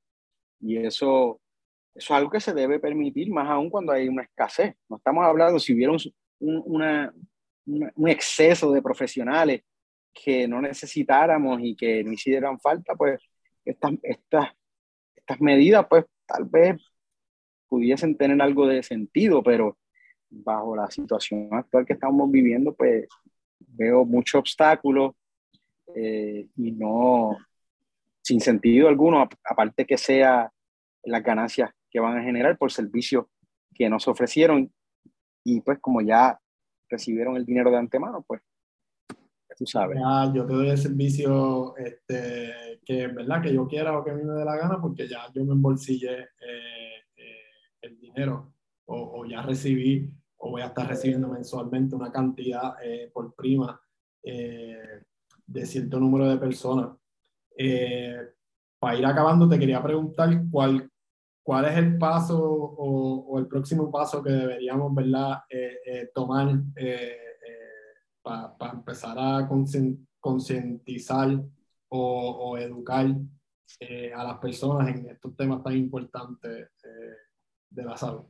Y eso, eso es algo que se debe permitir, más aún cuando hay una escasez. No estamos hablando si hubiera un, un exceso de profesionales que no necesitáramos y que no hicieran falta, pues estas, estas, estas medidas, pues tal vez pudiesen tener algo de sentido, pero bajo la situación actual que estamos viviendo, pues veo muchos obstáculos eh, y no, sin sentido alguno, aparte que sea las ganancias que van a generar por servicios que nos ofrecieron y pues como ya recibieron el dinero de antemano, pues tú sabes. yo te doy el servicio este, que, ¿verdad? que yo quiera o que a mí me dé la gana porque ya yo me embolsillé eh, eh, el dinero o, o, ya recibí o voy a estar recibiendo mensualmente una cantidad eh, por prima de cierto número de personas. para ir acabando, te quería preguntar cuál, cuál es el paso o, o el próximo paso que deberíamos ¿verdad? tomar para empezar a concientizar o, educar eh, a las personas en estos temas tan importantes eh, de la salud?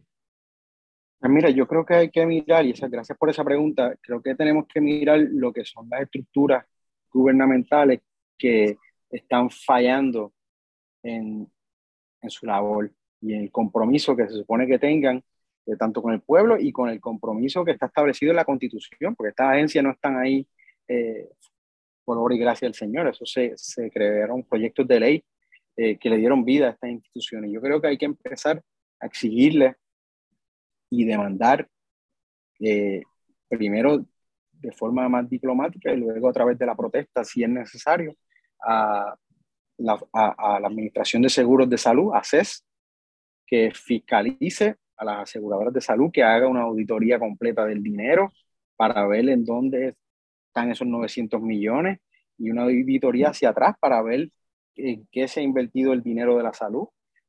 Pues mira, yo creo que hay que mirar, y esa, gracias por esa pregunta, creo que tenemos que mirar lo que son las estructuras gubernamentales que están fallando en, en su labor y el compromiso que se supone que tengan tanto con el pueblo y con el compromiso que está establecido en la Constitución, porque estas agencias no están ahí eh, por obra y gracia del Señor, eso se, se crearon proyectos de ley eh, que le dieron vida a estas instituciones. Yo creo que hay que empezar a exigirle y demandar eh, primero de forma más diplomática y luego a través de la protesta, si es necesario, a la, a, a la Administración de Seguros de Salud, a CES, que fiscalice a las aseguradoras de salud que haga una auditoría completa del dinero para ver en dónde están esos 900 millones y una auditoría hacia atrás para ver en qué se ha invertido el dinero de la salud,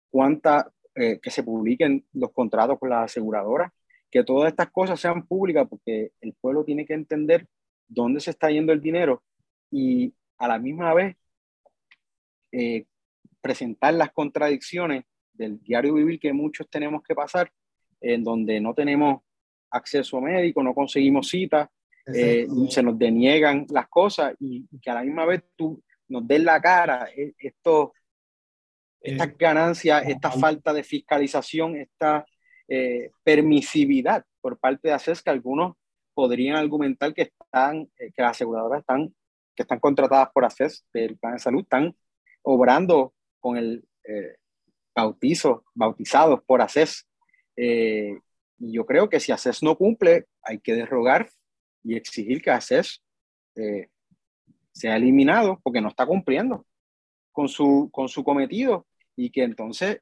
cuánta, eh, que se publiquen los contratos con las aseguradoras, que todas estas cosas sean públicas porque el pueblo tiene que entender dónde se está yendo el dinero y a la misma vez eh, presentar las contradicciones del diario vivir que muchos tenemos que pasar, en donde no tenemos acceso médico, no conseguimos cita, eh, se nos deniegan las cosas y, que a la misma vez tú nos des la cara, e, esto, estas eh, ganancias, esta falta de fiscalización, esta eh, permisividad por parte de ACES que algunos podrían argumentar que están, que las aseguradoras están, que están contratadas por ACES del plan de salud, están obrando con el bautizos, bautizados por ACES. Eh, yo creo que si ACES no cumple, hay que derrogar y exigir que ACES eh, sea eliminado porque no está cumpliendo con su, con su cometido y que entonces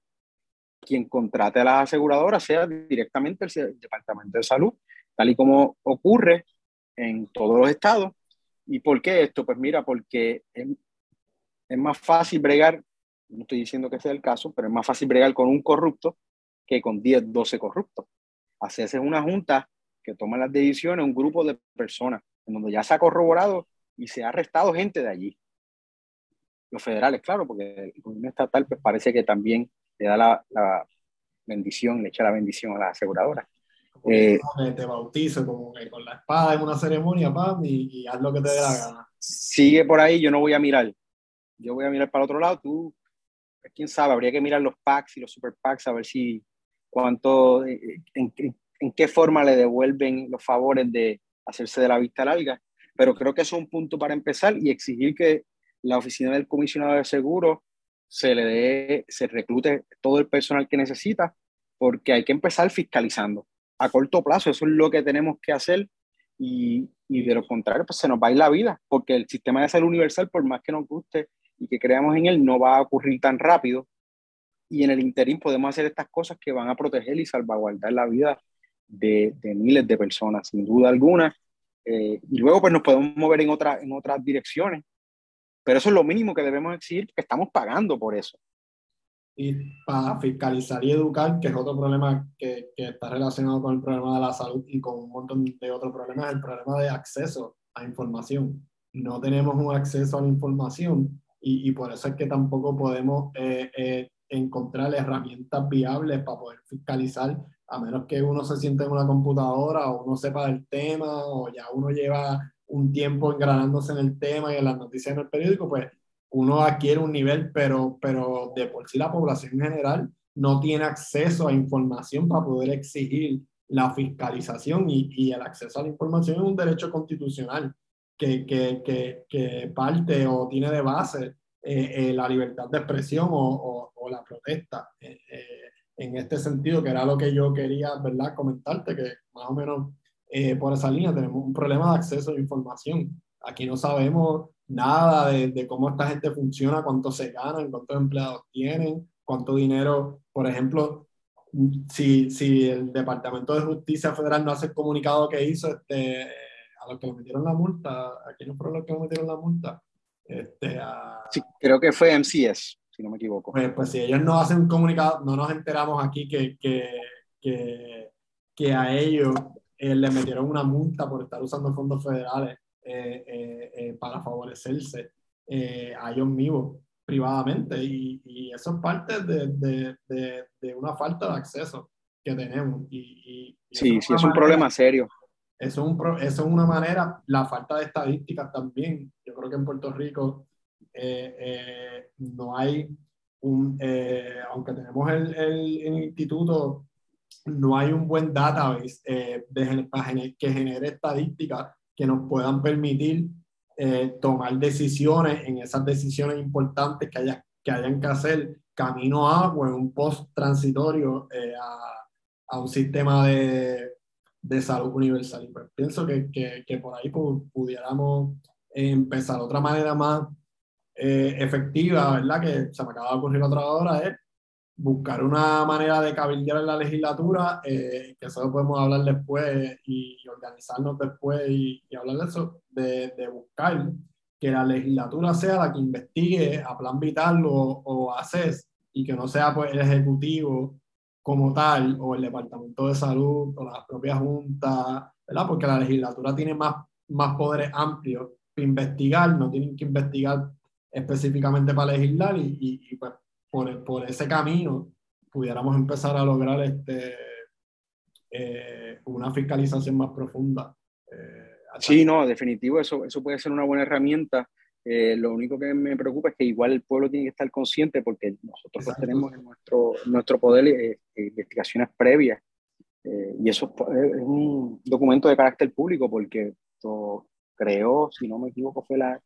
quien contrate a las aseguradoras sea directamente el Departamento de Salud, tal y como ocurre en todos los estados. ¿Y por qué esto? Pues mira, porque es, es más fácil bregar no estoy diciendo que sea el caso, pero es más fácil bregar con un corrupto que con 10, 12 corruptos. Hacerse una junta que toma las decisiones, un grupo de personas, en donde ya se ha corroborado y se ha arrestado gente de allí. Los federales, claro, porque el gobierno estatal pues, parece que también le da la, la bendición, le echa la bendición a la aseguradora. Eh, te bautizo como que con la espada en una ceremonia, pam, y, y haz lo que te dé la gana. Sigue por ahí, yo no voy a mirar. Yo voy a mirar para el otro lado, tú quién sabe, habría que mirar los packs y los super packs a ver si cuánto, eh, en, en, qué forma le devuelven los favores de hacerse de la vista larga. Pero creo que eso es un punto para empezar y exigir que la oficina del comisionado de seguros se le dé, se reclute todo el personal que necesita, porque hay que empezar fiscalizando a corto plazo. Eso es lo que tenemos que hacer y, y de lo contrario, pues se nos va a ir la vida, porque el sistema de salud universal, por más que nos guste y que creamos en él no va a ocurrir tan rápido. Y en el interín podemos hacer estas cosas que van a proteger y salvaguardar la vida de, de miles de personas, sin duda alguna. Eh, y luego pues nos podemos mover en, otra, en otras direcciones. Pero eso es lo mínimo que debemos exigir, que estamos pagando por eso. Y para fiscalizar y educar, que es otro problema que, que, está relacionado con el problema de la salud y con un montón de otros problemas, el problema de acceso a información. No tenemos un acceso a la información y, y, por eso es que tampoco podemos eh, eh, encontrar herramientas viables para poder fiscalizar, a menos que uno se siente en una computadora o uno sepa del tema o ya uno lleva un tiempo engranándose en el tema y en las noticias en el periódico, pues uno adquiere un nivel, pero, pero de por sí la población en general no tiene acceso a información para poder exigir la fiscalización y, y el acceso a la información es un derecho constitucional que, que, que, que parte o tiene de base eh, eh, la libertad de expresión o, o, la protesta. Eh, en este sentido, que era lo que yo quería ¿verdad? comentarte, que más o menos por esa línea tenemos un problema de acceso a información. Aquí no sabemos nada de, de, cómo esta gente funciona, cuánto se ganan, cuántos empleados tienen, cuánto dinero, por ejemplo, si, si el Departamento de Justicia Federal no hace el comunicado que hizo este, a los que le metieron la multa, ¿a quiénes fueron los que le metieron la multa? Este, sí, creo que fue MCS, si no me equivoco. Pues, pues si ellos no hacen un comunicado, no nos enteramos aquí que, que, que, que a ellos eh, le metieron una multa por estar usando fondos federales eh, eh, para favorecerse a ellos mismos privadamente y, y eso es parte de, de, de, de, una falta de acceso que tenemos. Y, y sí, sí, es un problema serio. Eso es, una manera, la falta de estadísticas también. Yo creo que en Puerto Rico eh, eh, no hay un, eh, aunque tenemos el, instituto, no hay un buen database que genere estadísticas que nos puedan permitir tomar decisiones en esas decisiones importantes que, haya, que hayan que hacer camino a o en un post transitorio a, un sistema de, de salud universal. Pues pienso que, que, que, por ahí pudiéramos empezar. Otra manera más eh, efectiva, ¿verdad? Que se me acaba de ocurrir otra hora es buscar una manera de cabildear en la legislatura, eh, que eso podemos hablar después y, organizarnos después y, hablar de eso, de, de, buscar que la legislatura sea la que investigue a plan vital o, o ACES y que no sea pues, el Ejecutivo como tal o el Departamento de Salud o la propia Junta, ¿verdad? Porque la legislatura tiene más, más poderes amplios para investigar, no tienen que investigar específicamente para legislar y, y pues por, por ese camino pudiéramos empezar a lograr este, eh, una fiscalización más profunda. Eh, sí, no, definitivo, eso, eso puede ser una buena herramienta. Eh, lo único que me preocupa es que igual el pueblo tiene que estar consciente porque nosotros pues tenemos en nuestro, nuestro poder investigaciones previas. Y eso es un documento de carácter público porque creo, si no me equivoco, fue la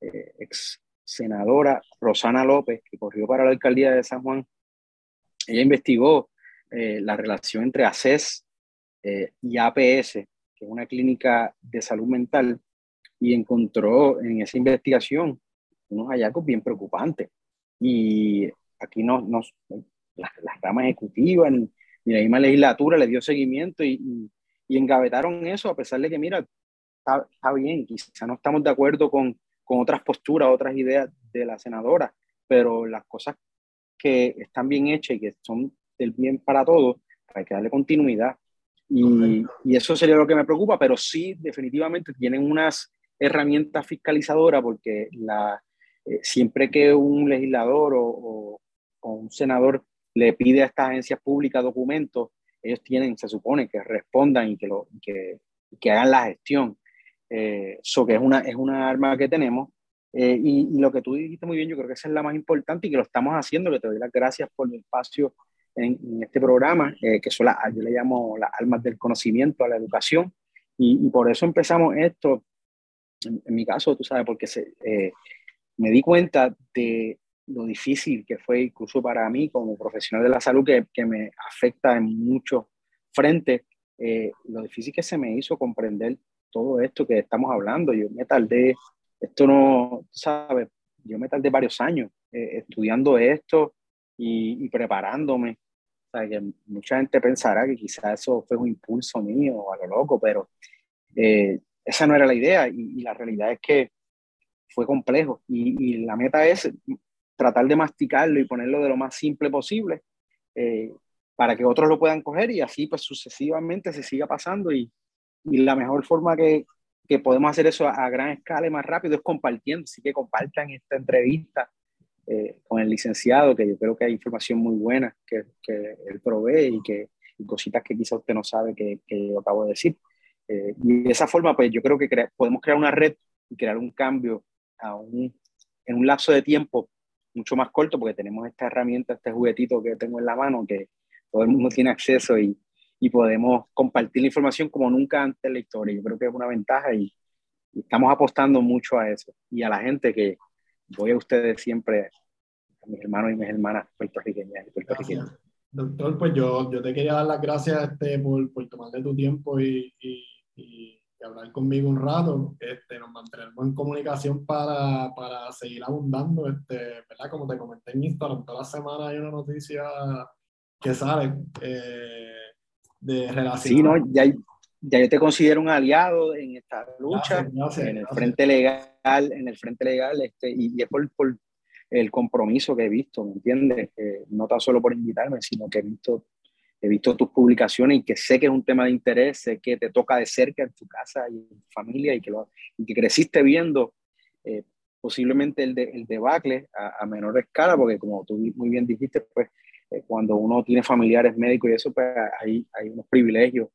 ex senadora Rosana López, que corrió para la alcaldía de San Juan, ella investigó eh, la relación entre ACES eh, y APS, que es una clínica de salud mental, y encontró en esa investigación unos hallazgos bien preocupantes. Y aquí nos, nos las, las ramas ejecutivas ni, la misma legislatura le dio seguimiento y, y, y, engavetaron eso, a pesar de que, mira, está, está bien, quizá no estamos de acuerdo con con otras posturas, otras ideas de la senadora, pero las cosas que están bien hechas y que son del bien para todos, hay que darle continuidad. Y, y, eso sería lo que me preocupa, pero sí, definitivamente tienen unas herramientas fiscalizadoras porque la, eh, siempre que un legislador o, o, un senador le pide a estas agencias públicas documentos, ellos tienen, se supone, que respondan y que, lo, que, que hagan la gestión. Eso eh, que es una, es una arma que tenemos. Eh, y, lo que tú dijiste muy bien, yo creo que esa es la más importante y que lo estamos haciendo, que te doy las gracias por el espacio en, este programa, eh, que son las, yo le llamo las almas del conocimiento a la educación. Y, por eso empezamos esto, en, mi caso, tú sabes, porque se, me di cuenta de lo difícil que fue incluso para mí como profesional de la salud, que, que me afecta en muchos frentes, lo difícil que se me hizo comprender todo esto que estamos hablando. Yo me tardé, esto no, sabes, yo me tardé varios años eh, estudiando esto y, preparándome. O sea, que mucha gente pensará que quizás eso fue un impulso mío a lo loco, pero eh, esa no era la idea y, la realidad es que fue complejo y, y, la meta es tratar de masticarlo y ponerlo de lo más simple posible eh, para que otros lo puedan coger y así pues sucesivamente se siga pasando y, y la mejor forma que, que podemos hacer eso a, gran escala y más rápido es compartiendo. Así que compartan esta entrevista eh, con el licenciado, que yo creo que hay información muy buena que, que él provee y que y cositas que quizá usted no sabe que, que yo acabo de decir. Eh, y de esa forma, pues yo creo que podemos crear una red y crear un cambio a un, en un lapso de tiempo mucho más corto, porque tenemos esta herramienta, este juguetito que tengo en la mano, que todo el mundo tiene acceso y, y podemos compartir la información como nunca antes en la historia. Yo creo que es una ventaja y, estamos apostando mucho a eso. Y a la gente que voy a ustedes siempre, a mis hermanos y mis hermanas puertorriqueñas y puertorriqueñas. Doctor, pues yo, yo te quería dar las gracias este, por, por tomarte tu tiempo y, y, y, hablar conmigo un rato. Este, nos mantenemos en comunicación para, para seguir abundando. Este, ¿verdad? Como te comenté en Instagram, toda la semana hay una noticia que sale. Eh, de relación. Sí, no, ya, ya yo te considero un aliado en esta lucha, en el frente legal, en el frente legal, este, y, es por, por, el compromiso que he visto, ¿me entiendes? no tan solo por invitarme, sino que he visto, he visto tus publicaciones y que sé que es un tema de interés, sé que te toca de cerca en tu casa y en tu familia y que, lo, y que creciste viendo eh, posiblemente el, de, el debacle a, a menor escala, porque como tú muy bien dijiste, pues eh, cuando uno tiene familiares médicos y eso, pues hay, hay unos privilegios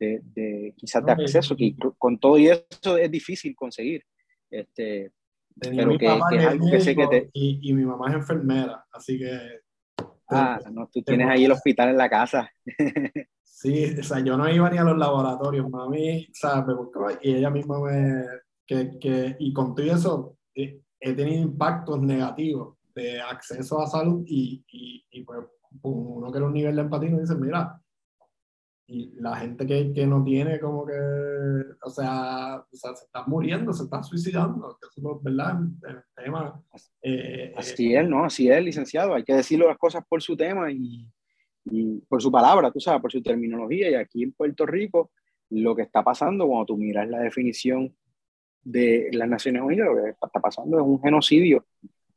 de, de quizás de acceso que con todo y eso es difícil conseguir. Este, pero que, es algo que sé que te... y, y, mi mamá es enfermera, así que... Ah, no, tú tienes ahí el hospital en la casa. *laughs* sí, o sea, yo no iba ni a los laboratorios, mami, ¿sabes? Y ella misma me... Que, que, y con todo eso, eh, he tenido impactos negativos de acceso a salud y, y, y pues uno que era un nivel de empatía y dice, mira, y la gente que, que, no tiene como que, o sea, o sea, se está muriendo, se está suicidando, eso es verdad, el tema. Eh, así es, ¿no? Así es, licenciado, hay que decirlo las cosas por su tema y, y, por su palabra, tú sabes, por su terminología. Y aquí en Puerto Rico, lo que está pasando, cuando tú miras la definición de las Naciones Unidas, lo que está pasando es un genocidio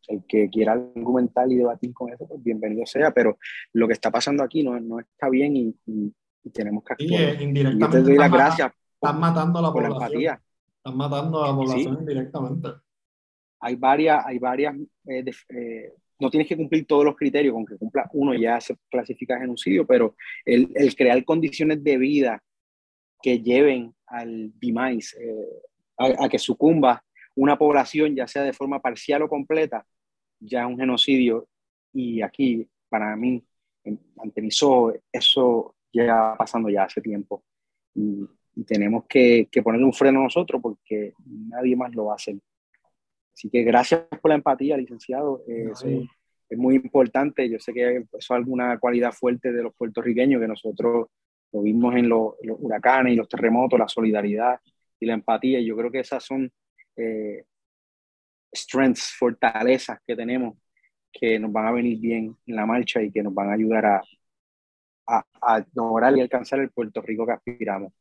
el que quiera argumentar y debatir con eso, pues bienvenido sea, pero lo que está pasando aquí no, no está bien y, tenemos que actuar. Sí, indirectamente. Y te doy las gracias. Están matando a la población. La están matando a la población indirectamente. Hay varias, hay varias, eh, eh, no tienes que cumplir todos los criterios, con que cumpla uno ya se clasifica genocidio, pero el, el crear condiciones de vida que lleven al demise, eh, a, a, que sucumba una población, ya sea de forma parcial o completa, ya es un genocidio. Y aquí, para mí, ante mis ojos, eso ya pasando ya hace tiempo. Y, tenemos que, que ponerle un freno a nosotros porque nadie más lo va a hacer. Así que gracias por la empatía, licenciado. eso es muy importante. Yo sé que eso es alguna cualidad fuerte de los puertorriqueños que nosotros lo vimos en los, los huracanes y los terremotos, la solidaridad y la empatía. Y yo creo que esas son eh, strengths, fortalezas que tenemos que nos van a venir bien en la marcha y que nos van a ayudar a, a, a lograr y alcanzar el Puerto Rico que aspiramos.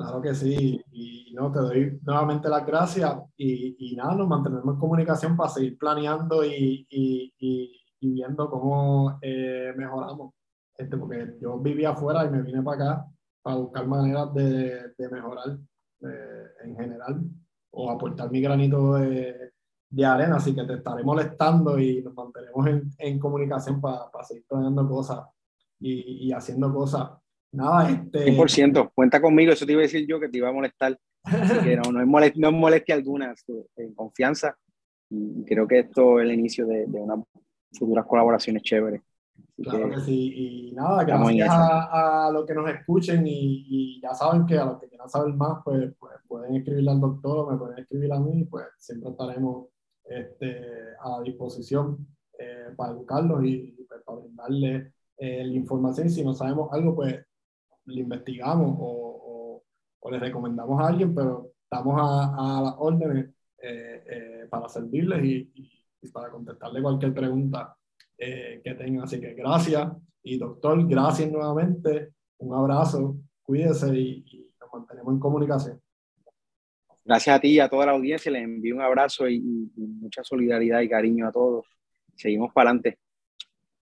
Claro que sí, y no, te doy nuevamente las gracias y, nada, nos mantenemos en comunicación para seguir planeando y, viendo cómo eh, mejoramos. Este, porque yo vivía afuera y me vine para acá para buscar maneras de, mejorar eh, en general o aportar mi granito de, arena, así que te estaré molestando y nos mantenemos en, en comunicación para seguir planeando cosas y, y, haciendo cosas. Nada, este... 100%, cuenta conmigo, eso te iba a decir yo que te iba a molestar, así que no, no, es, molestia, no es molestia alguna, en confianza y creo que esto es el inicio de, de unas futuras colaboraciones chéveres. Claro que sí, y nada, gracias a, a los que nos escuchen y, y, ya saben que a los que quieran saber más, pues, pues pueden escribirle al doctor, me pueden escribir a mí, pues siempre estaremos este, a disposición eh, para educarlos y, pues, para brindarles eh, la información. Y si no sabemos algo, pues le investigamos o, o, o le recomendamos a alguien, pero estamos a, a las órdenes eh, para servirles y, y para contestarle cualquier pregunta eh, que tengan. Así que gracias y doctor, gracias nuevamente. Un abrazo, cuídese y, y nos mantenemos en comunicación. Gracias a ti y a toda la audiencia. Les envío un abrazo y, y mucha solidaridad y cariño a todos. Seguimos para adelante.